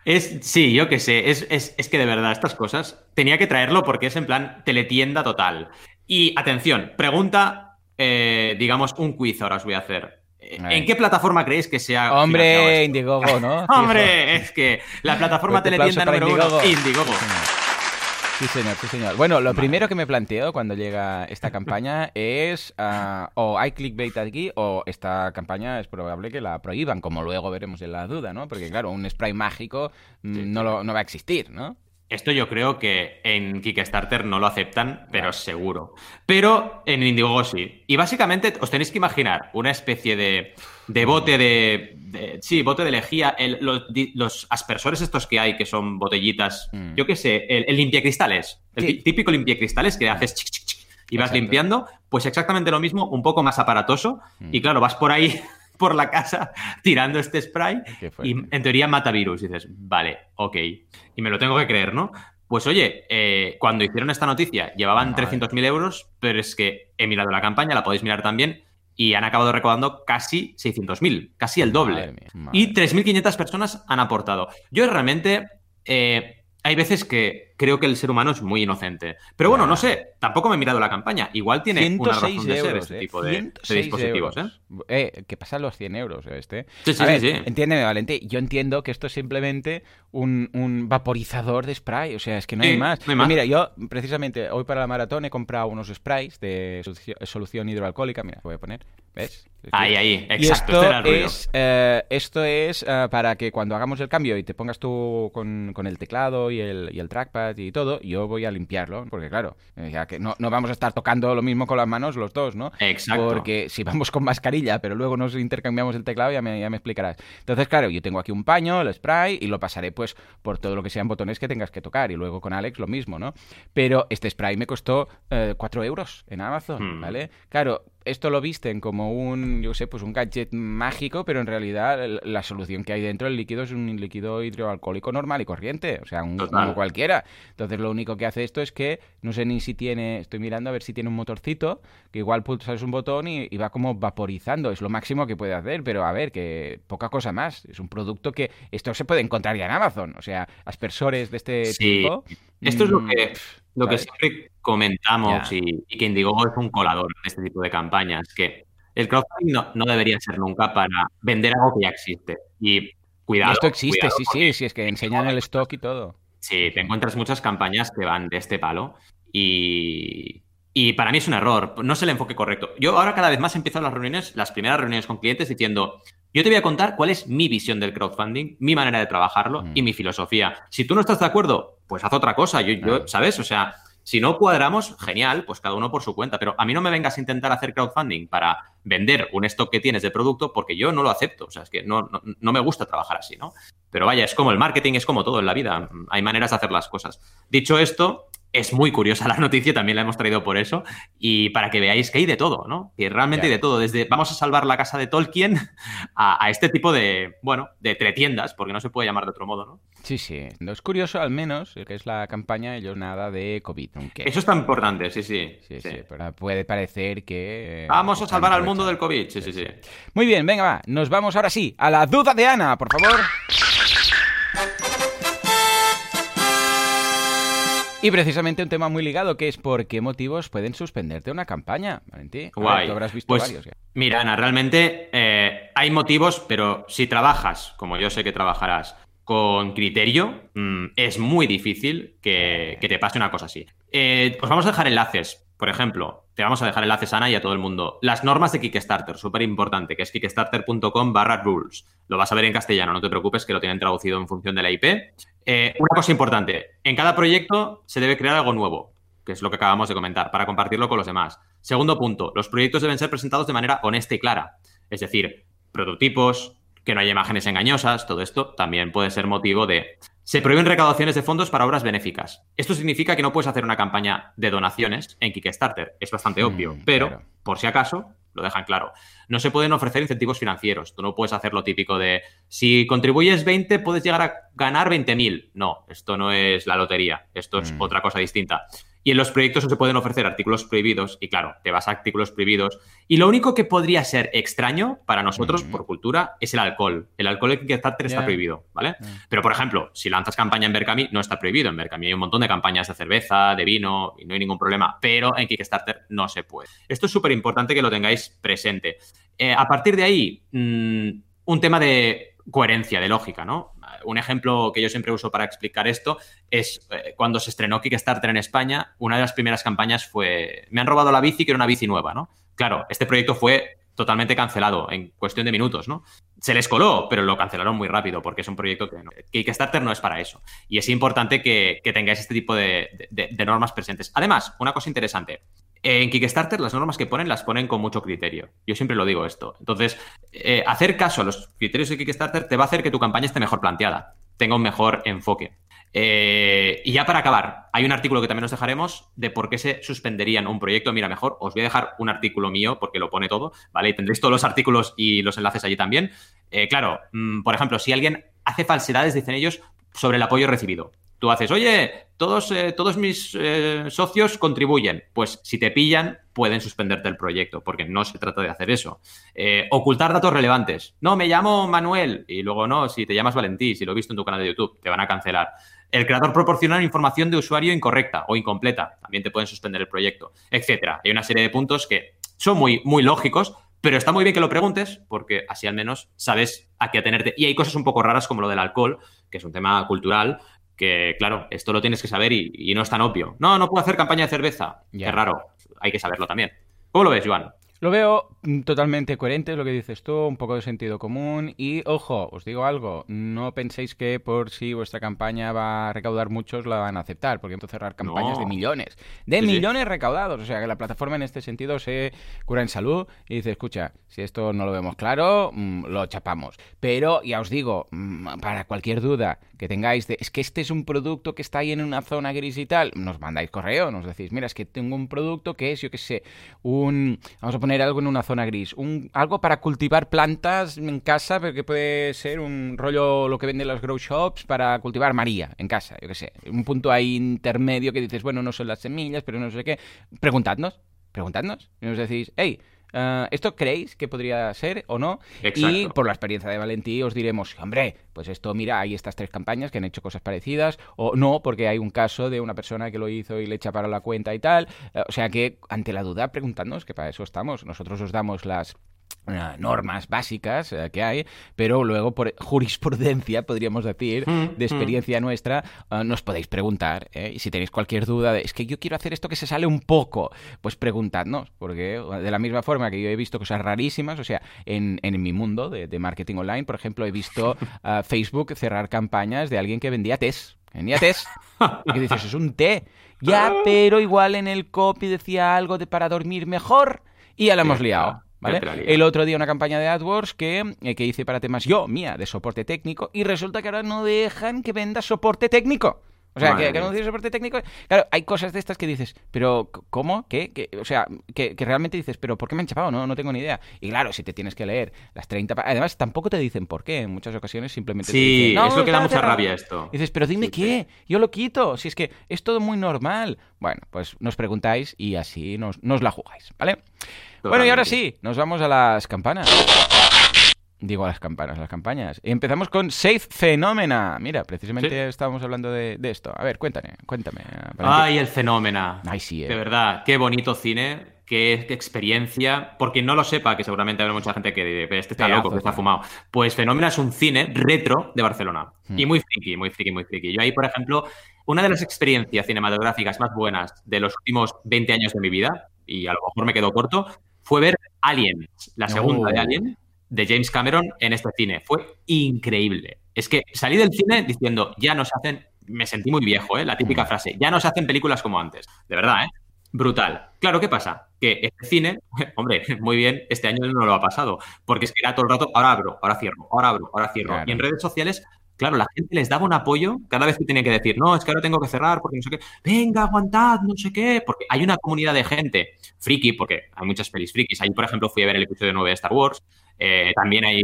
Es, sí, yo qué sé, es, es- es que de verdad estas cosas tenía que traerlo porque es en plan teletienda total. Y atención, pregunta, eh, digamos, un quiz ahora os voy a hacer. Eh. ¿En qué plataforma creéis que sea... Hombre? Indiegogo, ¿no? Hombre, es que la plataforma Fuerte teletienda número para uno, Indiegogo. Indiegogo. Sí, señor, sí, señor. Bueno, lo primero que me planteo cuando llega esta campaña es ah, o hay clickbait aquí o esta campaña es probable que la prohíban, como luego veremos en la duda, ¿no? Porque claro, un spray mágico mm, Sí, no, lo- no va a existir, ¿no? Esto yo creo que en Kickstarter no lo aceptan, pero seguro. Pero en Indiegogo sí. Y básicamente os tenéis que imaginar una especie de, de bote de, de- Sí, bote de lejía. el- los, los aspersores estos que hay, que son botellitas, Mm. yo qué sé, el, el limpiacristales. El típico limpiacristales que haces chic, chic, chic, y vas Exacto. limpiando. Pues exactamente lo mismo, un poco más aparatoso. Mm. Y claro, vas por ahí por la casa tirando este spray y en teoría mata virus. Y dices, vale, ok. Y me lo tengo que creer, ¿no? Pues oye, eh, cuando hicieron esta noticia llevaban Madre. 300.000 euros, pero es que he mirado la campaña, la podéis mirar también, y han acabado recaudando casi 600.000, casi el doble. Madre mía, madre Y mía. 3.500 personas han aportado. Yo realmente... eh, hay veces que creo que el ser humano es muy inocente. Pero bueno, no sé, tampoco me he mirado la campaña. Igual tiene una 106 razón de ser este eh, tipo de, de 106 dispositivos, ¿eh? euros. Eh, que pasan los 100 euros este. Sí, sí, A ver, sí. Entiéndeme, Valente. Yo entiendo que esto es simplemente un, un vaporizador de spray. O sea, es que no Sí, hay más. no hay Pues más. mira, yo precisamente hoy para la maratón he comprado unos sprays de solución, hidroalcohólica. Mira, voy a poner. ¿Ves? Ahí, ahí, Y exacto. esto este ruido. es, eh, esto es eh, para que cuando hagamos el cambio y te pongas tú con, con el teclado y el, y el trackpad y todo, yo voy a limpiarlo, porque claro, eh, ya que no, no vamos a estar tocando lo mismo con las manos los dos, ¿no? Exacto. Porque si vamos con mascarilla, pero luego nos intercambiamos el teclado, ya me, ya me explicarás. Entonces, claro, yo tengo aquí un paño, el spray, y lo pasaré pues por todo lo que sean botones que tengas que tocar, y luego con Alex lo mismo, ¿no? Pero este spray me costó 4 euros en Amazon, Hmm. ¿vale? Claro, esto lo visten como un, yo sé, pues un gadget mágico, pero en realidad la solución que hay dentro del líquido es un líquido hidroalcohólico normal y corriente, o sea, un, como cualquiera. Entonces lo único que hace esto es que, no sé ni si tiene, estoy mirando a ver si tiene un motorcito, que igual pulsas un botón y, y va como vaporizando, es lo máximo que puede hacer, pero a ver, que poca cosa más. Es un producto que esto se puede encontrar ya en Amazon, o sea, aspersores de este Sí. tipo. Esto es lo mm, que, lo que siempre comentamos y, y que Indiegogo es un colador en este tipo de campañas, que el crowdfunding no, no debería ser nunca para vender algo que ya existe. Y Y cuidado. esto existe, cuidado sí, sí, sí, es que enseñan el stock y todo. Sí, te encuentras muchas campañas que van de este palo y, y para mí es un error, no es el enfoque correcto. Yo ahora cada vez más empiezo las reuniones, las primeras reuniones con clientes diciendo, yo te voy a contar cuál es mi visión del crowdfunding, mi manera de trabajarlo Mm. y mi filosofía. Si tú no estás de acuerdo, pues haz otra cosa, yo, yo-. ¿sabes? O sea, si no cuadramos, genial, pues cada uno por su cuenta, pero a mí no me vengas a intentar hacer crowdfunding para vender un stock que tienes de producto porque yo no lo acepto, o sea, es que no, no, no me gusta trabajar así, ¿no? Pero vaya, es como el marketing, es como todo en la vida. Hay maneras de hacer las cosas. Dicho esto, es muy curiosa la noticia, también la hemos traído por eso, y para que veáis que hay de todo, ¿no? Que realmente hay de todo, desde vamos a salvar la casa de Tolkien a, a este tipo de, bueno, de tretiendas, porque no se puede llamar de otro modo, ¿no? Sí, sí. No es curioso, al menos, que es la campaña, ellos nada de COVID. Aunque, Eso es tan importante, sí, sí. sí, sí. sí, pero puede parecer que... eh, Vamos a salvar al mundo del. COVID, sí, sí, sí. Muy bien, venga, va. Nos vamos ahora sí a la duda de Ana, por favor. Y precisamente un tema muy ligado, que es por qué motivos pueden suspenderte una campaña, Valentín. Ver, Guay. habrás visto Pues, varios. ya. Mira, Ana, realmente eh, hay motivos, pero si trabajas, como yo sé que trabajarás, con criterio, mm, es muy difícil que, que te pase una cosa así. Eh, os vamos a dejar enlaces. Por ejemplo, te vamos a dejar enlaces, Ana, y a todo el mundo. Las normas de Kickstarter, súper importante, que es kickstarter.com barra rules. Lo vas a ver en castellano, no te preocupes, que lo tienen traducido en función de la IP. Eh, una cosa importante, en cada proyecto se debe crear algo nuevo, que es lo que acabamos de comentar, para compartirlo con los demás. Segundo punto, los proyectos deben ser presentados de manera honesta y clara. Es decir, prototipos, que no haya imágenes engañosas, todo esto también puede ser motivo de... Se prohíben recaudaciones de fondos para obras benéficas. Esto significa que no puedes hacer una campaña de donaciones en Kickstarter. Es bastante Mm, obvio, pero claro. por si acaso, lo dejan claro. No se pueden ofrecer incentivos financieros. Tú no puedes hacer lo típico de si contribuyes 20 puedes llegar a ganar 20.000. No, esto no es la lotería. Esto es Mm. otra cosa distinta. Y en los proyectos no se pueden ofrecer artículos prohibidos. Y claro, te vas a artículos prohibidos. Y lo único que podría ser extraño para nosotros, Mm. por cultura, es el alcohol. El alcohol en Kickstarter está prohibido, ¿vale? Pero, por ejemplo, si lanzas campaña en Berkami, no está prohibido. En Berkami hay un montón de campañas de cerveza, de vino, y no hay ningún problema. Pero en Kickstarter no se puede. Esto es súper importante que lo tengáis presente. Eh, a partir de ahí, mm, un tema de coherencia, de lógica, ¿no? Un ejemplo que yo siempre uso para explicar esto es eh, cuando se estrenó Kickstarter en España, una de las primeras campañas fue, me han robado la bici, que era una bici nueva, ¿no? Claro, este proyecto fue totalmente cancelado en cuestión de minutos, ¿no? Se les coló, pero lo cancelaron muy rápido porque es un proyecto que Kickstarter no es para eso. Y es importante que, tengáis este tipo de normas presentes. Además, una cosa interesante. En Kickstarter las normas que ponen las ponen con mucho criterio. Yo siempre lo digo esto. Entonces, eh, hacer caso a los criterios de Kickstarter te va a hacer que tu campaña esté mejor planteada, tenga un mejor enfoque. Eh, y ya para acabar, hay un artículo que también os dejaremos de por qué se suspenderían un proyecto. Mira, mejor os voy a dejar un artículo mío porque lo pone todo, ¿vale? Y tendréis todos los artículos y los enlaces allí también. Eh, claro, mm, por ejemplo, si alguien hace falsedades, dicen ellos, sobre el apoyo recibido. Tú haces, oye, todos, eh, todos mis eh, socios contribuyen. Pues si te pillan, pueden suspenderte el proyecto, porque no se trata de hacer eso. Eh, ocultar datos relevantes. No, me llamo Manuel. Y luego no, si te llamas Valentí, si lo he visto en tu canal de YouTube, te van a cancelar. El creador proporciona información de usuario incorrecta o incompleta. También te pueden suspender el proyecto, etcétera. Hay una serie de puntos que son muy, muy lógicos, pero está muy bien que lo preguntes, porque así al menos sabes a qué atenerte. Y hay cosas un poco raras como lo del alcohol, que es un tema cultural, que claro, esto lo tienes que saber y, y no es tan obvio. No, no puedo hacer campaña de cerveza. Qué raro, hay que saberlo también. ¿Cómo lo ves, Joan? Lo veo mm, totalmente coherente, lo que dices tú, un poco de sentido común. Y, ojo, os digo algo, no penséis que por si vuestra campaña va a recaudar muchos la van a aceptar, porque entonces cerrar campañas de millones, de millones recaudados, o sea que la plataforma en este sentido se cura en salud y dice, escucha, si esto no lo vemos claro, mm, lo chapamos. Pero ya os digo, mm, para cualquier duda que tengáis de, es que este es un producto que está ahí en una zona gris y tal, nos mandáis correo, nos decís, mira, es que tengo un producto que es, yo qué sé, un, vamos a poner algo en una zona gris. Algo para cultivar plantas en casa, que puede ser un rollo lo que venden los grow shops para cultivar María en casa, yo qué sé. Un punto ahí intermedio que dices, bueno, no son las semillas, pero no sé qué. Preguntadnos, preguntadnos. Y nos decís, hey, eh, ¿Esto creéis que podría ser o no? Y por la experiencia de Valentí os diremos, hombre, pues esto, mira, hay estas tres campañas que han hecho cosas parecidas, o no, porque hay un caso de una persona que lo hizo y le echa para la cuenta y tal. Eh, o sea que, ante la duda, preguntadnos, que para eso estamos. Nosotros os damos las eh, normas básicas eh, que hay, pero luego por jurisprudencia, podríamos decir, mm, de mm. experiencia nuestra, eh, nos podéis preguntar. Y si tenéis cualquier duda de, es que yo quiero hacer esto que se sale un poco, pues preguntadnos, porque de la misma forma que yo he visto cosas rarísimas, o sea, en, en mi mundo de, marketing online, por ejemplo, he visto Facebook cerrar campañas de alguien que vendía test. Vendía test. Y dices, es un té. Ya, pero igual en el copy decía algo de para dormir mejor y ya la hemos liado. El otro día una campaña de AdWords que, eh, que hice para temas yo, mía, de soporte técnico, y resulta que ahora no dejan que venda soporte técnico. O sea, que, que anuncie soporte técnico. Claro, hay cosas de estas que dices, pero ¿cómo? ¿Qué? O sea, que, realmente dices, pero ¿por qué me han chapado? No, no tengo ni idea. Y claro, si te tienes que leer las 30. Además, tampoco te dicen por qué. En muchas ocasiones simplemente. Sí, es lo que da mucha rabia esto. dices, pero dime qué. Yo lo quito. Si es que es todo muy normal. Bueno, pues nos preguntáis y así nos, nos la jugáis, ¿vale? Bueno, y ahora sí, nos vamos a las campanas. Digo a las campanas, las campañas. Empezamos con Safe Phenomena. Mira, precisamente estábamos hablando de, esto. A ver, cuéntame, cuéntame. Ay, el Fenómena. Ay, sí. Eh. De verdad, qué bonito cine, qué, experiencia. Porque no lo sepa, que seguramente habrá mucha gente que este está loco, que está fumado. Pues Fenómena es un cine retro de Barcelona. Hmm. Y muy friki, muy friki, muy friki. Yo ahí, por ejemplo, una de las experiencias cinematográficas más buenas de los últimos 20 años de mi vida, y a lo mejor me quedo corto, fue ver Alien, la segunda de oh. Alien, de James Cameron en este cine. Fue increíble. Es que salí del cine diciendo, ya nos hacen, me sentí muy viejo, ¿eh? la típica mm. frase, ya nos hacen películas como antes. De verdad, ¿eh? Brutal. Claro, ¿qué pasa? Que este cine, hombre, muy bien, este año no lo ha pasado, porque es que era todo el rato, ahora abro, ahora cierro, ahora abro, ahora cierro. Y en redes sociales claro, la gente les daba un apoyo cada vez que tenían que decir, no, es que ahora tengo que cerrar porque no sé qué, venga, aguantad, no sé qué, porque hay una comunidad de gente friki, porque hay muchas pelis frikis. Ahí, por ejemplo, fui a ver el episodio 9 de Star Wars. Eh, también hay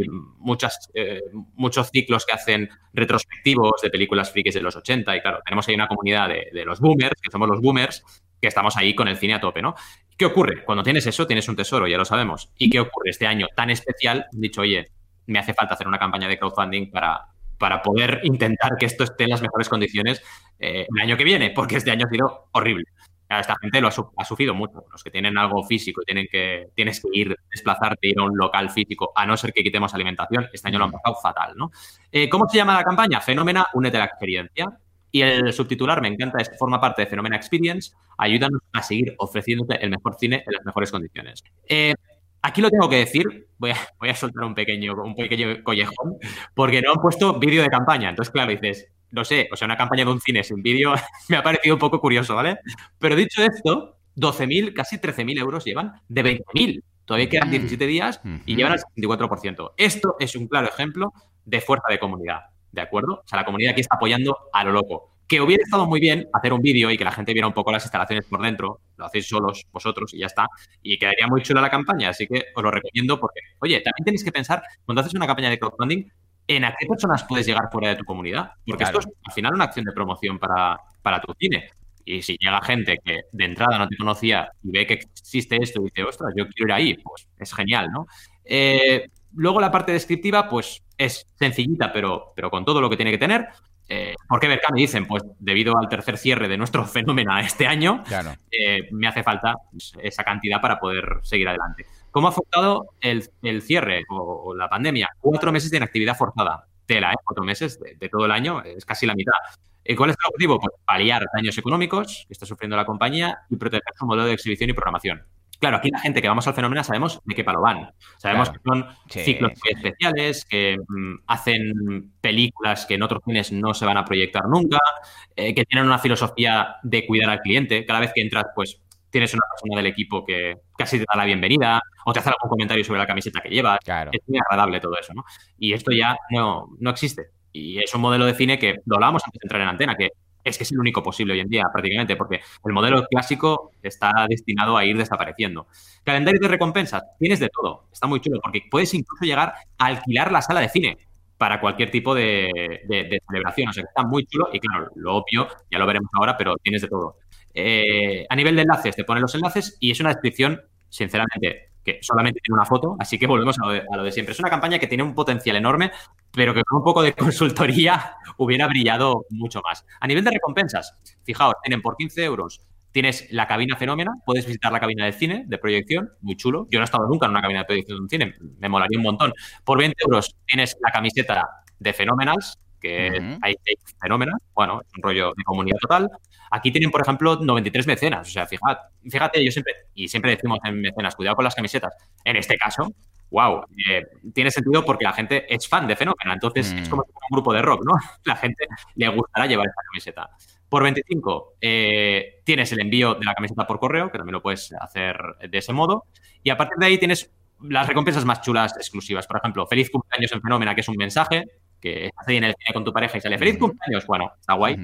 eh, muchos ciclos que hacen retrospectivos de películas frikis de los 80 y claro, tenemos ahí una comunidad de, de los boomers, que somos los boomers, que estamos ahí con el cine a tope, ¿no? ¿Qué ocurre? Cuando tienes eso, tienes un tesoro, ya lo sabemos. ¿Y qué ocurre este año tan especial? Dicho, oye, me hace falta hacer una campaña de crowdfunding para, para poder intentar que esto esté en las mejores condiciones eh, el año que viene, porque este año ha sido horrible. Esta gente lo ha, sufrido mucho. Los que tienen algo físico y tienen que, tienes que ir, desplazarte, ir a un local físico, a no ser que quitemos alimentación, este año lo han pasado fatal, ¿no? Eh, ¿Cómo se llama la campaña? Fenómena, únete a la experiencia. Y el subtitular me encanta, es, forma parte de Fenómena Experience, ayúdanos a seguir ofreciéndote el mejor cine en las mejores condiciones. Eh, Aquí lo tengo que decir, voy a, voy a soltar un pequeño, un pequeño collejón, porque no han puesto vídeo de campaña. Entonces, claro, dices, no sé, o sea, una campaña de un cine sin vídeo me ha parecido un poco curioso, ¿vale? Pero dicho esto, 12.000, casi 13.000 euros llevan de 20.000. Todavía quedan 17 mm. días y llevan al 54%. Esto es un claro ejemplo de fuerza de comunidad, ¿de acuerdo? O sea, la comunidad aquí está apoyando a lo loco que hubiera estado muy bien hacer un vídeo y que la gente viera un poco las instalaciones por dentro, lo hacéis solos vosotros y ya está, y quedaría muy chula la campaña, así que os lo recomiendo porque, oye, también tenéis que pensar, cuando haces una campaña de crowdfunding, en a qué personas puedes llegar fuera de tu comunidad, porque esto es al final una acción de promoción para, para tu cine. Y si llega gente que de entrada no te conocía y ve que existe esto y dice, ostras, yo quiero ir ahí, pues es genial, ¿no? Eh, luego la parte descriptiva, pues es sencillita, pero, pero con todo lo que tiene que tener. Eh, ¿Por qué me Dicen, pues debido al tercer cierre de nuestro fenómeno este año, eh, me hace falta esa cantidad para poder seguir adelante. ¿Cómo ha afectado el, cierre o, la pandemia? Cuatro meses de inactividad forzada. Tela, ¿eh? Cuatro meses de, todo el año, es casi la mitad. ¿Y ¿Cuál es el objetivo? Pues paliar daños económicos que está sufriendo la compañía y proteger su modelo de exhibición y programación. Claro, aquí la gente que vamos al fenómeno sabemos de qué palo van. Sabemos que son ciclos especiales, que mm, hacen películas que en otros cines no se van a proyectar nunca, eh, que tienen una filosofía de cuidar al cliente. Cada vez que entras, pues tienes una persona del equipo que casi te da la bienvenida o te hace algún comentario sobre la camiseta que llevas. Es muy agradable todo eso, ¿no? Y esto ya no, no existe. Y es un modelo de cine que lo hablábamos antes de entrar en antena, que es que es el único posible hoy en día prácticamente, porque el modelo clásico está destinado a ir desapareciendo. Calendario de recompensas, tienes de todo, está muy chulo, porque puedes incluso llegar a alquilar la sala de cine para cualquier tipo de, celebración, o sea que está muy chulo y claro, lo obvio, ya lo veremos ahora, pero tienes de todo. Eh, a nivel de enlaces, te ponen los enlaces y es una descripción, sinceramente, que solamente tiene una foto, así que volvemos a lo, de, siempre. Es una campaña que tiene un potencial enorme, pero que con un poco de consultoría hubiera brillado mucho más. A nivel de recompensas, fijaos, tienen por 15 euros tienes la cabina fenómena, puedes visitar la cabina de cine, de proyección, muy chulo. Yo no he estado nunca en una cabina de proyección de un cine, me molaría un montón. Por 20 euros tienes la camiseta de Phenomenals, que hay fenómenos, bueno, es un rollo de comunidad total. Aquí tienen, por ejemplo, 93 mecenas, o sea, fíjate, fíjate, yo siempre, y siempre decimos en mecenas, cuidado con las camisetas. En este caso, wow, eh, tiene sentido porque la gente es fan de Fenómena, entonces es mm. como un grupo de rock, ¿no? La gente le gustará llevar esta camiseta. Por 25 eh, tienes el envío de la camiseta por correo, que también lo puedes hacer de ese modo, y a partir de ahí tienes las recompensas más chulas exclusivas. Por ejemplo, feliz cumpleaños en Fenómena, que es un mensaje, que estás ahí en el cine con tu pareja y sale feliz cumpleaños, bueno, está guay.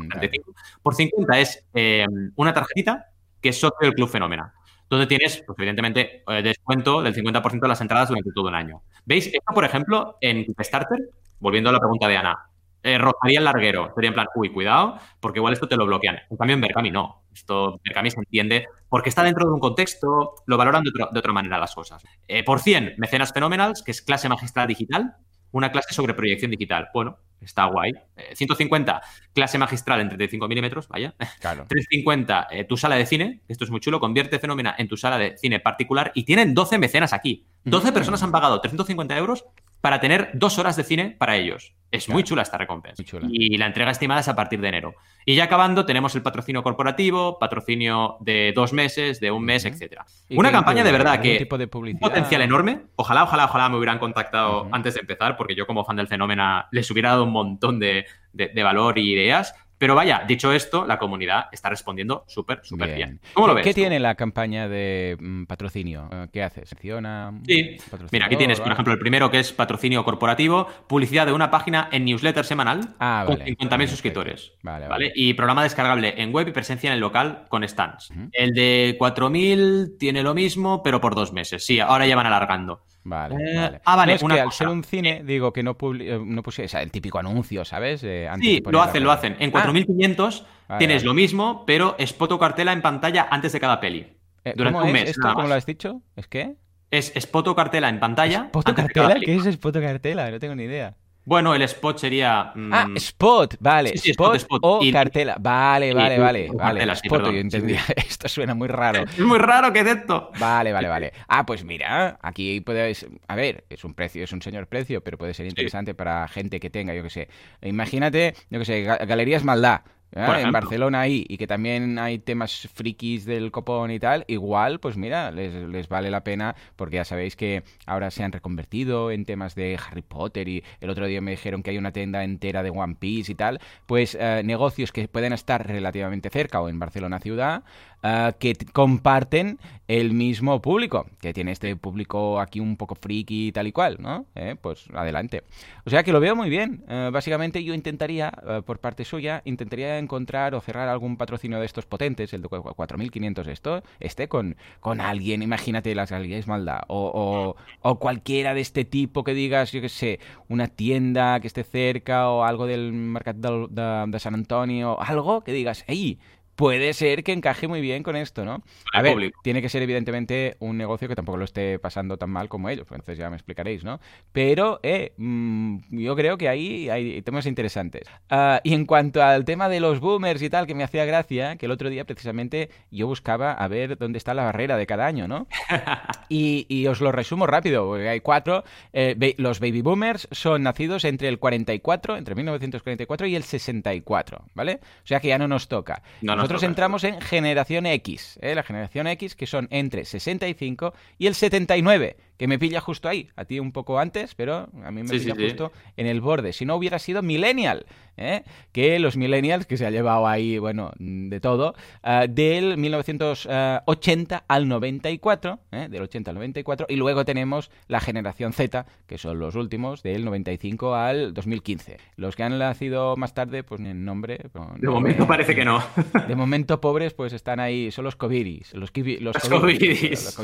Por 50 es eh, una tarjetita que es socio del Club Fenómena, donde tienes, pues, evidentemente, eh, descuento del 50% de las entradas durante todo un año. ¿Veis? Esto, por ejemplo, en Starter, volviendo a la pregunta de Ana, eh, rozaría el larguero. Sería en plan, uy, cuidado, porque igual esto te lo bloquean. En cambio, en Berkami no. Esto Berkami se entiende porque está dentro de un contexto, lo valoran de, otra manera las cosas. por 100, Mecenas Phenomenals, que es clase magistral digital, una clase sobre proyección digital. Bueno, está guay. 150, eh, clase magistral en 35 milímetros, vaya. Claro. 350, eh, tu sala de cine, esto es muy chulo, convierte Fenómena en tu sala de cine particular y tienen 12 mecenas aquí. 12 personas han pagado 350 euros para tener dos horas de cine para ellos. Es muy chula esta recompensa. Y la entrega estimada es a partir de enero. Y ya acabando, tenemos el patrocinio corporativo, patrocinio de dos meses, de un mes, etcétera. Una campaña de verdad que tipo de potencial enorme. Ojalá, ojalá, ojalá me hubieran contactado antes de empezar, porque yo como fan del fenómeno les hubiera dado un montón de, de valor y ideas. Pero vaya, dicho esto, la comunidad está respondiendo súper, súper bien. ¿Cómo lo ves? ¿Qué tiene la campaña de mm, patrocinio? Eh, ¿Qué hace? ¿Secciona? Sí. Mira, aquí tienes, por ejemplo, el primero que es patrocinio corporativo, publicidad de una página en newsletter semanal ah, con 50.000 suscriptores. Vale, vale, Y programa descargable en web y presencia en el local con stands. El de 4.000 tiene lo mismo, pero por dos meses. Sí, ahora ya van alargando. Vale, eh, vale. Ah, vale. es que al ser un cine, digo que no, eh, no puse, o sea, el típico anuncio, ¿sabes? sí, lo hacen, lo hacen. En 4500 ah, tienes lo mismo, pero spot o cartela en pantalla antes de cada peli. Eh, durante un mes. ¿Esto cómo lo has dicho? ¿Es qué? Es spot o cartela en pantalla. ¿Spot o cartela? ¿Qué es spot o cartela? No tengo ni idea. Bueno, el spot sería. Mm, ah, spot, vale. spot, o cartela. Vale, vale, vale. vale. spot, yo entendía. Esto suena muy raro. Es muy raro, ¿qué es esto? Vale, vale, vale. Ah, pues mira, aquí podéis. A ver, es un precio, es un señor precio, pero puede ser interesante para gente que tenga, yo qué sé. Imagínate, yo qué sé, Galerías Maldá. En Barcelona ahí y que también hay temas frikis del copón y tal, igual, pues mira, les, les, vale la pena porque ya sabéis que ahora se han reconvertido en temas de Harry Potter y el otro día me dijeron que hay una tienda entera de One Piece y tal, pues eh, negocios que pueden estar relativamente cerca o en Barcelona ciudad, eh, que comparten el mismo público, que tiene este público aquí un poco friki y tal y cual, ¿no? Eh, pues adelante. O sea que lo veo muy bien. básicamente yo intentaría, por parte suya, intentaría encontrar o cerrar algún patrocinio de estos potentes, el de 4500 esto, este con, con alguien, imagínate las galerías maldad, o, o, cualquiera de este tipo que digas, yo qué sé, una tienda que esté cerca o algo del mercado de, de San Antonio, algo que digas, hey, puede ser que encaje muy bien con esto, ¿no? A ver, tiene que ser evidentemente un negocio que tampoco lo esté pasando tan mal como ellos, pues entonces ya me explicaréis, ¿no? Pero eh, mm, yo creo que ahí hay temas interesantes. Ah, y en cuanto al tema de los boomers y tal, que me hacía gracia, que el otro día precisamente yo buscaba a ver dónde está la barrera de cada año, ¿no? y, os lo resumo rápido, porque hay cuatro. Eh, los baby boomers son nacidos entre el 44, entre 1944 y el 64, ¿vale? O sea que ya no nos toca. No, nosotros entramos en generación X, ¿eh? la generación X que son entre 65 y el 79, que me pilla justo ahí, a ti un poco antes, pero a mí me pilla justo en el borde. Si no hubiera sido millennial, ¿eh? que los millennials, que se ha llevado ahí, bueno, de todo, uh, del 1980 al 94, ¿eh? del 80 al 94, y luego tenemos la generación Z, que son los últimos, del 95 al 2015. Los que han nacido más tarde, pues ni en nombre... de momento parece que no. De momento pobres, pues están ahí, son los coviris, los, los, coviris,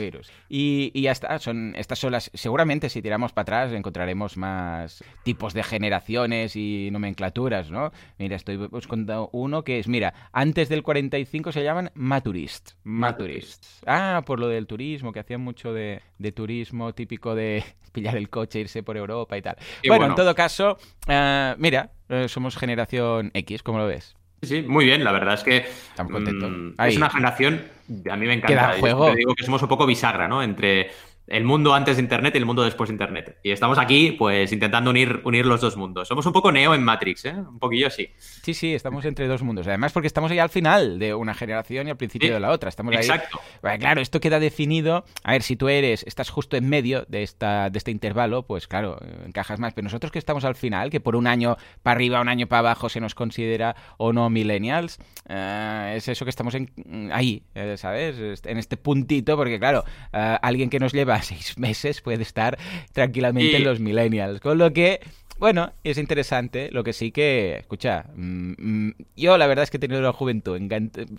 Y, y ya está, son estas son las... Seguramente si tiramos para atrás encontraremos más tipos de generaciones y nomenclaturas, ¿no? Mira, estoy buscando uno que es, mira, antes del 45 se llaman maturist. Maturist. Ah, por lo del turismo, que hacían mucho de, turismo típico de pillar el coche, irse por Europa y tal. Bueno, en todo caso, uh, mira, eh, somos generación X, ¿cómo lo ves? Sí, muy bien, la verdad es que Estamos contentos. Mm, es una generación, a mí me encanta. Juego. digo que somos un poco bisagra, ¿no? Entre el mundo antes de Internet y el mundo después de Internet. Y estamos aquí, pues, intentando unir, unir los dos mundos. Somos un poco Neo en Matrix, ¿eh? Un poquillo así. Sí, sí, estamos entre dos mundos. Además, porque estamos ahí al final de una generación y al principio de la otra. Estamos ahí. Exacto. claro, esto queda definido. A ver, si tú eres, estás justo en medio de, esta, de este intervalo, pues claro, encajas más. Pero nosotros que estamos al final, que por un año para arriba, un año para abajo se nos considera o no millennials, eh, es eso que estamos en, ahí, eh, ¿sabes? En este puntito, porque claro, alguien que nos lleva seis meses puede estar tranquilamente en los millennials. Con lo que, bueno, es interesante. Lo que sí que, escucha, mm, mm, yo la verdad es que he tenido una juventud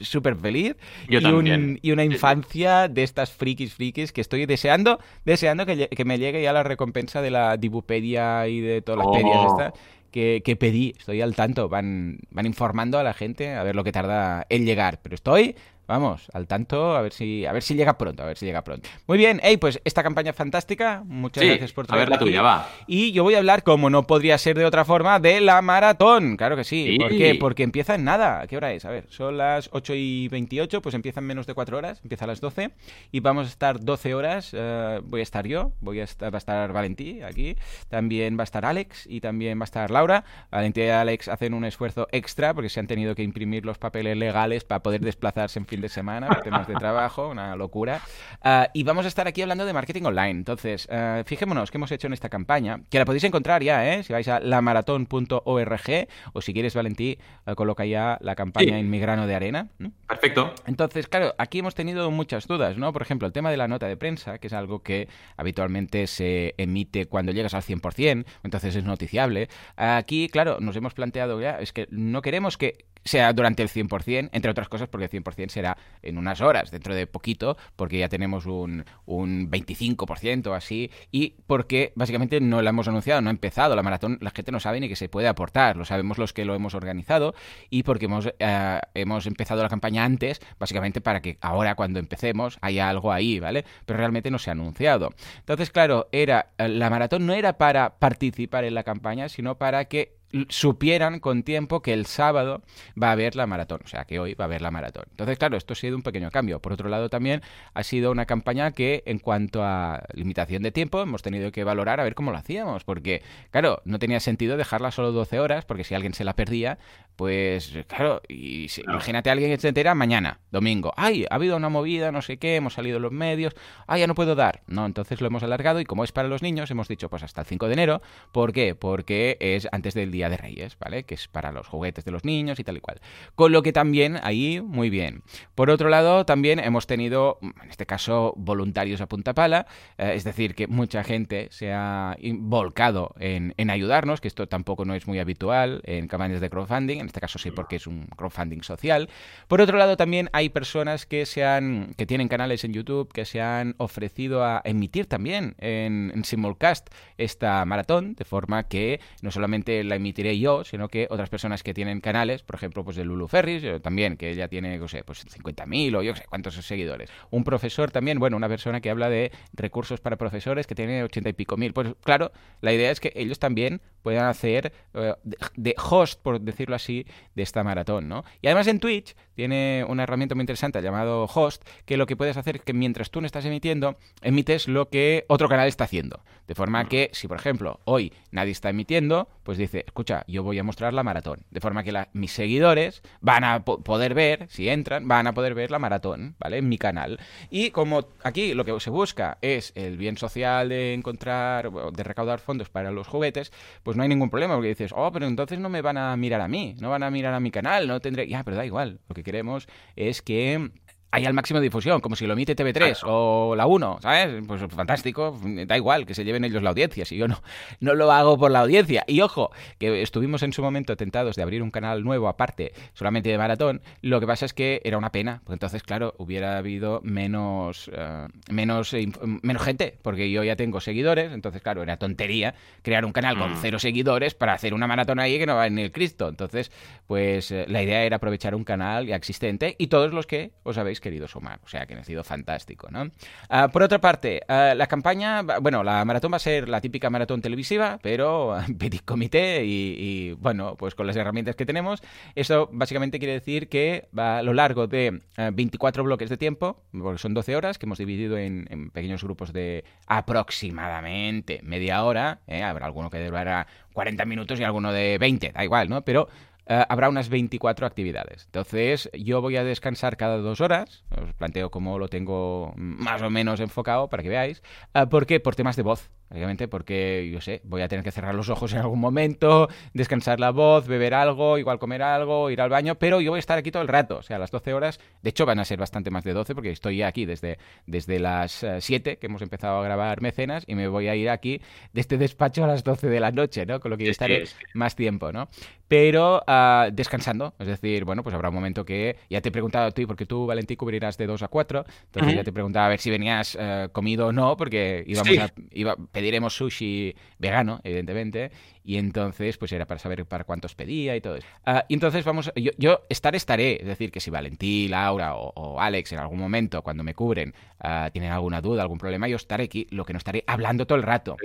súper feliz y, una infancia de estas frikis frikis que estoy deseando, deseando que, me llegue ya la recompensa de la Dibupedia y de todas las oh. pedias estas. Que, que, pedí, estoy al tanto, van, van informando a la gente a ver lo que tarda en llegar, pero estoy Vamos, al tanto, a ver si a ver si llega pronto, a ver si llega pronto. Muy bien, hey, pues esta campaña fantástica, muchas gracias por traerla. A ver la tuya, va. Y yo voy a hablar, como no podría ser de otra forma, de la maratón. Claro que sí. ¿Por qué? Porque empieza en nada. ¿Qué hora es? A ver, son las 8 y 28, pues empieza en menos de 4 horas, empieza a las 12 y vamos a estar 12 horas. Eh, voy a estar yo, voy a estar, va a estar Valentí aquí, también va a estar Alex y también va a estar Laura. Valentí y Alex hacen un esfuerzo extra porque se han tenido que imprimir los papeles legales para poder desplazarse en fin de semana por temas de trabajo, una locura. Ah, y vamos a estar aquí hablando de marketing online. Entonces, uh, fijémonos qué hemos hecho en esta campaña, que la podéis encontrar ya, ¿eh? Si vais a lamaratón.org o si quieres, Valentí, uh, coloca ya la campaña en mi grano de arena. Perfecto. Entonces, claro, aquí hemos tenido muchas dudas, ¿no? Por ejemplo, el tema de la nota de prensa, que es algo que habitualmente se emite cuando llegas al 100%, entonces es noticiable. Aquí, claro, nos hemos planteado ya, es que no queremos que sea durante el 100%, entre otras cosas porque el 100% será en unas horas, dentro de poquito, porque ya tenemos un, un 25% así, y porque básicamente no la hemos anunciado, no ha empezado la maratón, la gente no sabe ni que se puede aportar, lo sabemos los que lo hemos organizado, y porque hemos, eh, hemos empezado la campaña antes, básicamente para que ahora cuando empecemos haya algo ahí, ¿vale? Pero realmente no se ha anunciado. Entonces, claro, era la maratón no era para participar en la campaña, sino para que supieran con tiempo que el sábado va a haber la maratón, o sea que hoy va a haber la maratón. Entonces, claro, esto ha sido un pequeño cambio. Por otro lado, también ha sido una campaña que, en cuanto a limitación de tiempo, hemos tenido que valorar a ver cómo lo hacíamos, porque, claro, no tenía sentido dejarla solo 12 horas, porque si alguien se la perdía, pues, claro, y imagínate a alguien que se entera mañana, domingo, ay, ha habido una movida, no sé qué, hemos salido los medios, ay, ya no puedo dar. No, entonces lo hemos alargado y como es para los niños, hemos dicho, pues hasta el 5 de enero. ¿Por qué? Porque es antes del día de Reyes, ¿vale? Que es para los juguetes de los niños y tal y cual. Con lo que también ahí, muy bien. Por otro lado, también hemos tenido, en este caso, voluntarios a punta pala, eh, es decir, que mucha gente se ha volcado en, en, ayudarnos, que esto tampoco no es muy habitual en campañas de crowdfunding, este caso sí porque es un crowdfunding social. Por otro lado, también hay personas que se han, que tienen canales en YouTube, que se han ofrecido a emitir también en, en simulcast esta maratón, de forma que no solamente la emitiré yo, sino que otras personas que tienen canales, por ejemplo, pues de Lulu Ferris, también, que ella tiene, no sé, pues 50.000 o yo sé cuántos seguidores. Un profesor también, bueno, una persona que habla de recursos para profesores que tiene 80 y pico mil. Pues claro, la idea es que ellos también puedan hacer eh, de host, por decirlo así, de esta maratón, ¿no? Y además en Twitch tiene una herramienta muy interesante llamado host, que lo que puedes hacer es que mientras tú no estás emitiendo, emites lo que otro canal está haciendo. De forma que, si por ejemplo hoy nadie está emitiendo, pues dice, escucha, yo voy a mostrar la maratón. De forma que mis seguidores van a poder ver, si entran, van a poder ver la maratón, ¿vale? En mi canal. Y como aquí lo que se busca es el bien social de encontrar, de recaudar fondos para los juguetes, pues no hay ningún problema, porque dices, oh, pero entonces no me van a mirar a mí, no van a mirar a mi canal, no tendré... Ya, pero da igual, lo que queremos es que hay al máximo de difusión, como si lo emite TV3 o la 1, ¿sabes? Pues fantástico, da igual que se lleven ellos la audiencia, si yo no, no lo hago por la audiencia. Y ojo, que estuvimos en su momento tentados de abrir un canal nuevo aparte, solamente de maratón, lo que pasa es que era una pena, porque entonces, claro, hubiera habido menos, eh, menos, menos gente, porque yo ya tengo seguidores, entonces, claro, era tontería crear un canal con mm. cero seguidores para hacer una maratón ahí que no va en el Cristo. Entonces, pues eh, la idea era aprovechar un canal ya existente y todos los que os habéis querido sumar. O sea que ha sido fantástico, ¿no? Ah, por otra parte, ah, la campaña, bueno, la maratón va a ser la típica maratón televisiva, pero petit comité y, bueno, pues con las herramientas que tenemos. Eso básicamente quiere decir que va a lo largo de 24 ah, bloques de tiempo, porque son 12 horas, que hemos dividido en, pequeños grupos de aproximadamente media hora. ¿eh? Habrá alguno que durará 40 minutos y alguno de 20, da igual, ¿no? Pero eh, habrá unas 24 actividades. Entonces, yo voy a descansar cada dos horas. Os planteo cómo lo tengo más o menos enfocado para que veáis. Eh, ¿Por qué? Por temas de voz. Obviamente, porque yo sé, voy a tener que cerrar los ojos en algún momento, descansar la voz, beber algo, igual comer algo, ir al baño, pero yo voy a estar aquí todo el rato. O sea, las 12 horas, de hecho van a ser bastante más de 12 porque estoy aquí desde, desde las 7 eh, que hemos empezado a grabar mecenas y me voy a ir aquí de este despacho a las 12 de la noche, ¿no? Con lo que yo estaré más tiempo, ¿no? Pero uh, descansando, es decir, bueno, pues habrá un momento que ya te he preguntado a ti, porque tú, Valentín, cubrirás de 2 a 4, entonces ya te preguntaba a ver si venías uh, comido o no, porque íbamos a... Iba, pediremos sushi vegano, evidentemente, y entonces pues era para saber para cuántos pedía y todo eso. Ah, y entonces vamos, yo, yo estar estaré, es decir, que si Valentín, Laura o, Alex en algún momento cuando me cubren uh, tienen alguna duda, algún problema, yo estaré aquí, lo que no estaré hablando todo el rato.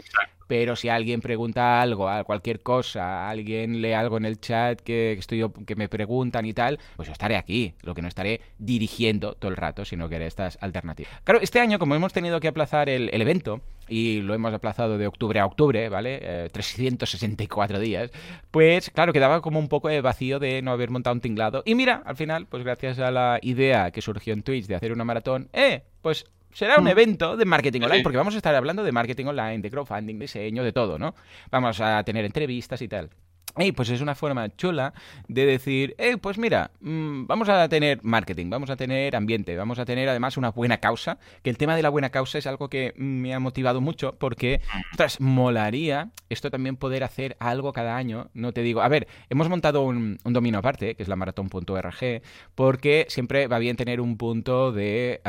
Pero si alguien pregunta algo, cualquier cosa, alguien lee algo en el chat que estoy yo, que me preguntan y tal, pues yo estaré aquí, lo que no estaré dirigiendo todo el rato, sino que haré estas alternativas. Claro, este año como hemos tenido que aplazar el, el evento y lo hemos aplazado de octubre a octubre, ¿vale? Eh, 360 cuatro días, pues claro, quedaba como un poco de vacío de no haber montado un tinglado. Y mira, al final, pues gracias a la idea que surgió en Twitch de hacer una maratón, eh, pues será un mm. evento de marketing online, porque vamos a estar hablando de marketing online, de crowdfunding, diseño, de todo, ¿no? Vamos a tener entrevistas y tal. Y pues es una forma chula de decir, eh, pues mira, mm, vamos a tener marketing, vamos a tener ambiente, vamos a tener además una buena causa, que el tema de la buena causa es algo que me ha motivado mucho porque, ostras, molaría esto también poder hacer algo cada año, no te digo, a ver, hemos montado un, un dominio aparte, que es la maratón.org, porque siempre va bien tener un punto de,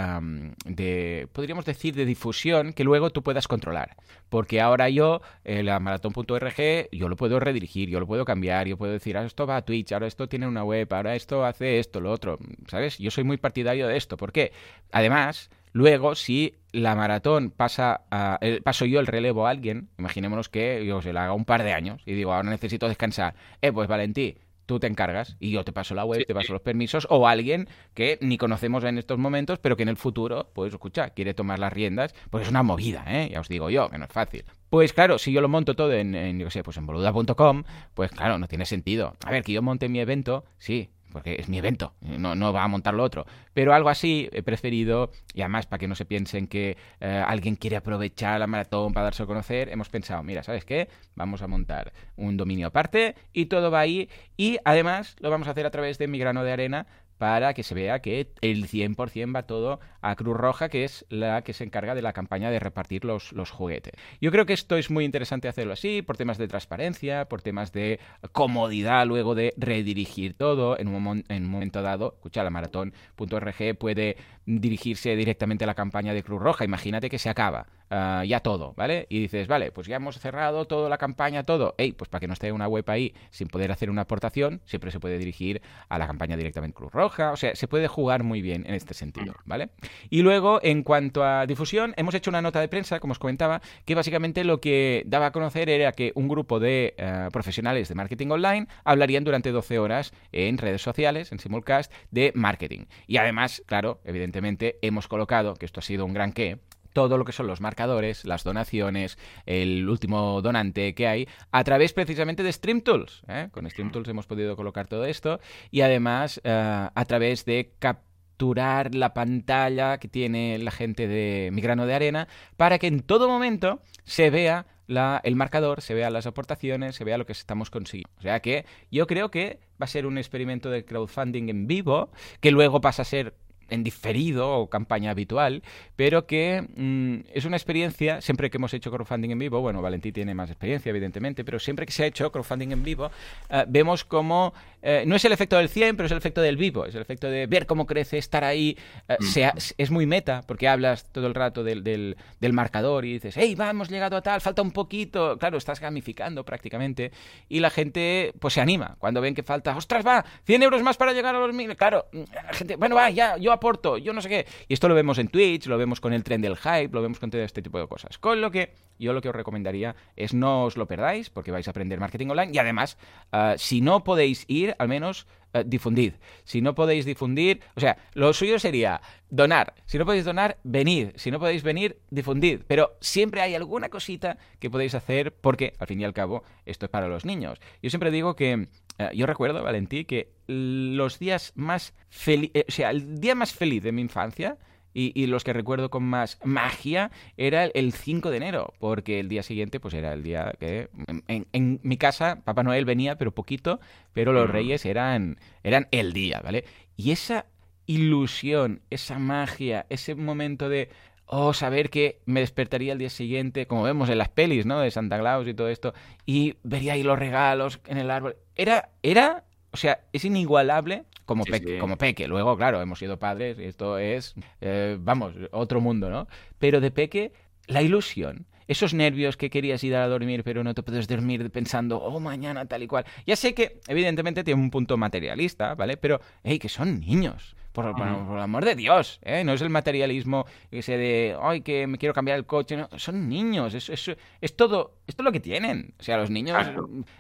de, podríamos decir, de difusión que luego tú puedas controlar, porque ahora yo, eh, la maratón.org, yo lo puedo redirigir, yo lo puedo puedo cambiar, yo puedo decir, ahora esto va a Twitch, ahora esto tiene una web, ahora esto hace esto, lo otro, ¿sabes? Yo soy muy partidario de esto. ¿Por qué? Además, luego, si la maratón pasa a, paso yo el relevo a alguien, imaginémonos que yo se la haga un par de años y digo, ahora necesito descansar. Eh, pues Valentí, tú te encargas y yo te paso la web, te paso los permisos, o alguien que ni conocemos en estos momentos, pero que en el futuro, pues escucha, quiere tomar las riendas, pues es una movida, ¿eh? Ya os digo yo, que no es fácil. Pues claro, si yo lo monto todo en, en yo sé, pues en boluda.com, pues claro, no tiene sentido. A ver, que yo monte mi evento, sí, porque es mi evento, no, no va a montar lo otro. Pero algo así he preferido, y además para que no se piensen que eh, alguien quiere aprovechar la maratón para darse a conocer, hemos pensado, mira, ¿sabes qué? Vamos a montar un dominio aparte y todo va ahí. Y además lo vamos a hacer a través de mi grano de arena para que se vea que el 100% va todo a Cruz Roja, que es la que se encarga de la campaña de repartir los, los juguetes. Yo creo que esto es muy interesante hacerlo así, por temas de transparencia, por temas de comodidad luego de redirigir todo en un, en un momento dado. Escucha, la maratón.org puede dirigirse directamente a la campaña de Cruz Roja. Imagínate que se acaba. ah, ya todo, ¿vale? Y dices, vale, pues ya hemos cerrado toda la campaña, todo. Ey, pues para que no esté una web ahí sin poder hacer una aportación, siempre se puede dirigir a la campaña directamente Cruz Roja. O sea, se puede jugar muy bien en este sentido, ¿vale? Y luego, en cuanto a difusión, hemos hecho una nota de prensa, como os comentaba, que básicamente lo que daba a conocer era que un grupo de eh, profesionales de marketing online hablarían durante 12 horas en redes sociales, en simulcast, de marketing. Y además, claro, evidentemente hemos colocado, que esto ha sido un gran qué, todo lo que son los marcadores, las donaciones, el último donante que hay, a través precisamente de StreamTools. ¿eh? Con StreamTools hemos podido colocar todo esto y además eh, a través de capturar la pantalla que tiene la gente de Migrano de Arena para que en todo momento se vea el marcador, se vea las aportaciones, se vea lo que estamos consiguiendo. O sea que yo creo que va a ser un experimento de crowdfunding en vivo, que luego pasa a ser en diferido o campaña habitual, pero que mm, es una experiencia, siempre que hemos hecho crowdfunding en vivo, bueno, Valentí tiene más experiencia, evidentemente, pero siempre que se ha hecho crowdfunding en vivo, eh, vemos como, eh, no es el efecto del 100, pero es el efecto del vivo, es el efecto de ver cómo crece, estar ahí, eh, es muy meta, porque hablas todo el rato del, del, marcador y dices, hey, va, hemos llegado a tal, falta un poquito, claro, estás gamificando prácticamente, y la gente pues se anima. Cuando ven que falta, ostras, va, 100 euros más para llegar a los mil, claro, la gente, bueno, va, ya, yo aporto, yo no sé qué. Y esto lo vemos en Twitch, lo vemos con el tren del hype, lo vemos con todo este tipo de cosas. Con lo que yo lo que os recomendaría es no os lo perdáis, porque vais a aprender marketing online. Y además, ah, si no podéis ir, al menos uh, difundid. Si no podéis difundir, o sea, lo suyo sería donar. Si no podéis donar, venid. Si no podéis venir, difundid. Pero siempre hay alguna cosita que podéis hacer porque, al fin y al cabo, esto es para los niños. Yo siempre digo que eh, yo recuerdo, Valentí, que los días más felices, eh, o sea, el día más feliz de mi infancia y, los que recuerdo con más magia era el 5 de enero, porque el día siguiente pues era el día que en, mi casa Papá Noel venía, pero poquito, pero los reyes eran, eran el día, ¿vale? Y esa ilusión, esa magia, ese momento de o saber que me despertaría el día siguiente, como vemos en las pelis, ¿no? De Santa Claus y todo esto, y vería ahí los regalos en el árbol. Era, era, o sea, es inigualable como, peque, como peque. Luego, claro, hemos sido padres y esto es, eh, vamos, otro mundo, ¿no? Pero de peque, la ilusión, esos nervios que querías ir a dormir pero no te puedes dormir pensando, oh, mañana tal y cual. Ya sé que evidentemente tiene un punto materialista, ¿vale? Pero, hey, que son niños. Por, el amor de Dios, ¿eh? No es el materialismo ese de, ay, que me quiero cambiar el coche. No, son niños, es, es, es todo, esto es lo que tienen. O sea, los niños,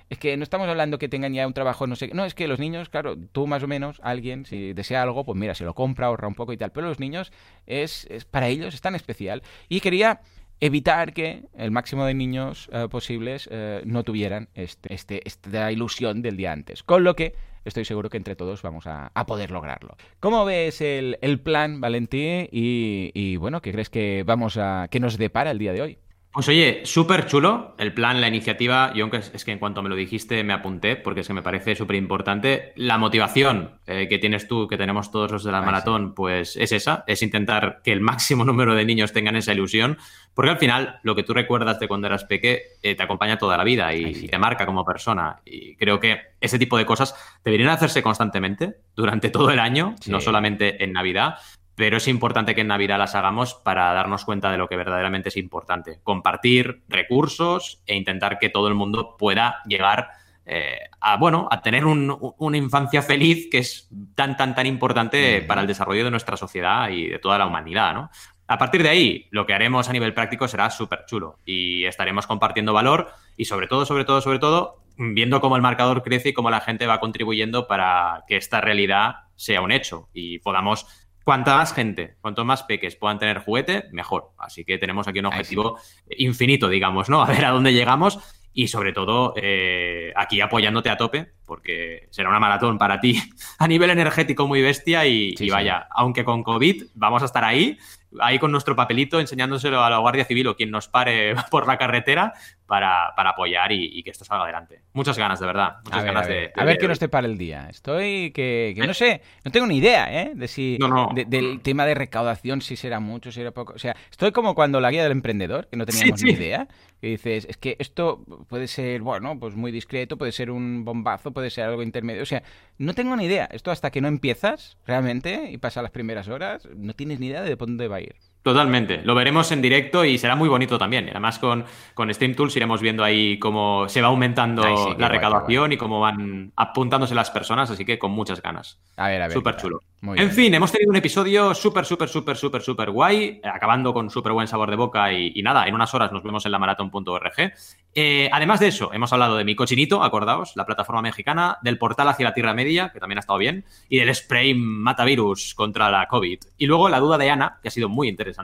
es que no estamos hablando que tengan ya un trabajo, no sé, no, es que los niños, claro, tú más o menos, alguien, si desea algo, pues mira, se lo compra, ahorra un poco y tal. Pero los niños, es, es para ellos es tan especial. Y quería evitar que el máximo de niños eh, posibles eh, no tuvieran este, este, esta ilusión del día antes. Con lo que estoy seguro que entre todos vamos a, poder lograrlo. ¿Cómo ves el, plan, Valentí? Y, y, bueno, ¿qué crees que vamos a que nos depara el día de hoy? Pues oye, súper chulo el plan, la iniciativa. Yo aunque es que en cuanto me lo dijiste me apunté porque es que me parece súper importante. La motivación eh, que tienes tú, que tenemos todos los de la maratón, pues es esa, es intentar que el máximo número de niños tengan esa ilusión, porque al final lo que tú recuerdas de cuando eras peque eh, te acompaña toda la vida y, te marca como persona. Y creo que ese tipo de cosas deberían hacerse constantemente durante todo el año, no solamente en Navidad pero es importante que en Navidad las hagamos para darnos cuenta de lo que verdaderamente es importante. Compartir recursos e intentar que todo el mundo pueda llegar eh, a, bueno, a tener una infancia feliz que es tan, tan, tan importante para el desarrollo de nuestra sociedad y de toda la humanidad, ¿no? A partir de ahí, lo que haremos a nivel práctico será súper chulo y estaremos compartiendo valor y sobre todo, sobre todo, sobre todo, viendo cómo el marcador crece y cómo la gente va contribuyendo para que esta realidad sea un hecho y podamos Cuanta más gente, cuanto más peques puedan tener juguete, mejor. Así que tenemos aquí un objetivo infinito, digamos, ¿no? A ver a dónde llegamos y sobre todo eh, aquí apoyándote a tope, porque será una maratón para ti a nivel energético muy bestia y, vaya, aunque con COVID vamos a estar ahí ahí con nuestro papelito enseñándoselo a la Guardia Civil o quien nos pare por la carretera para, apoyar y, que esto salga adelante. Muchas ganas, de verdad. Muchas a ganas ver, de, A ver qué nos te para el día. Estoy que, no sé, no tengo ni idea, ¿eh? De si, del tema de recaudación, si será mucho, si será poco. O sea, estoy como cuando la guía del emprendedor, que no teníamos ni idea. Que dices, es que esto puede ser, bueno, pues muy discreto, puede ser un bombazo, puede ser algo intermedio. O sea, no tengo ni idea. Esto hasta que no empiezas realmente y pasan las primeras horas, no tienes ni idea de dónde va a ir. Totalmente. Lo veremos en directo y será muy bonito también. Además, con, con Stream Tools iremos viendo ahí cómo se va aumentando la recaudación y cómo van apuntándose las personas, así que con muchas ganas. A ver, a ver. Súper chulo. en fin, hemos tenido un episodio súper, súper, súper, súper, súper guay, acabando con súper buen sabor de boca y, nada, en unas horas nos vemos en la maratón.org. Eh, además de eso, hemos hablado de mi cochinito, acordaos, la plataforma mexicana, del portal hacia la Tierra Media, que también ha estado bien, y del spray matavirus contra la COVID. Y luego la duda de Ana, que ha sido muy interesante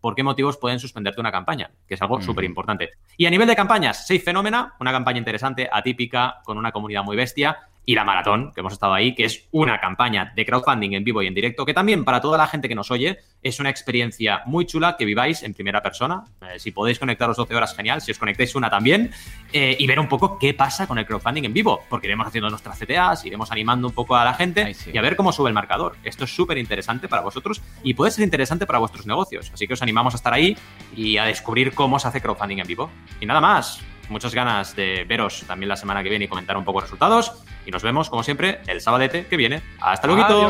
por qué motivos pueden suspenderte una campaña, que es algo súper importante. Y a nivel de campañas, Safe Fenómena, una campaña interesante, atípica, con una comunidad muy bestia, y la maratón, que hemos estado ahí, que es una campaña de crowdfunding en vivo y en directo, que también para toda la gente que nos oye es una experiencia muy chula que viváis en primera persona. Eh, si podéis conectaros 12 horas, genial. Si os conectáis una también. Eh, y ver un poco qué pasa con el crowdfunding en vivo, porque iremos haciendo nuestras CTAs, iremos animando un poco a la gente y a ver cómo sube el marcador. Esto es súper interesante para vosotros y puede ser interesante para vuestros negocios. Así que os animamos a estar ahí y a descubrir cómo se hace crowdfunding en vivo. Y nada más muchas ganas de veros también la semana que viene y comentar un poco resultados. Y nos vemos, como siempre, el sabadete que viene. ¡Hasta luego!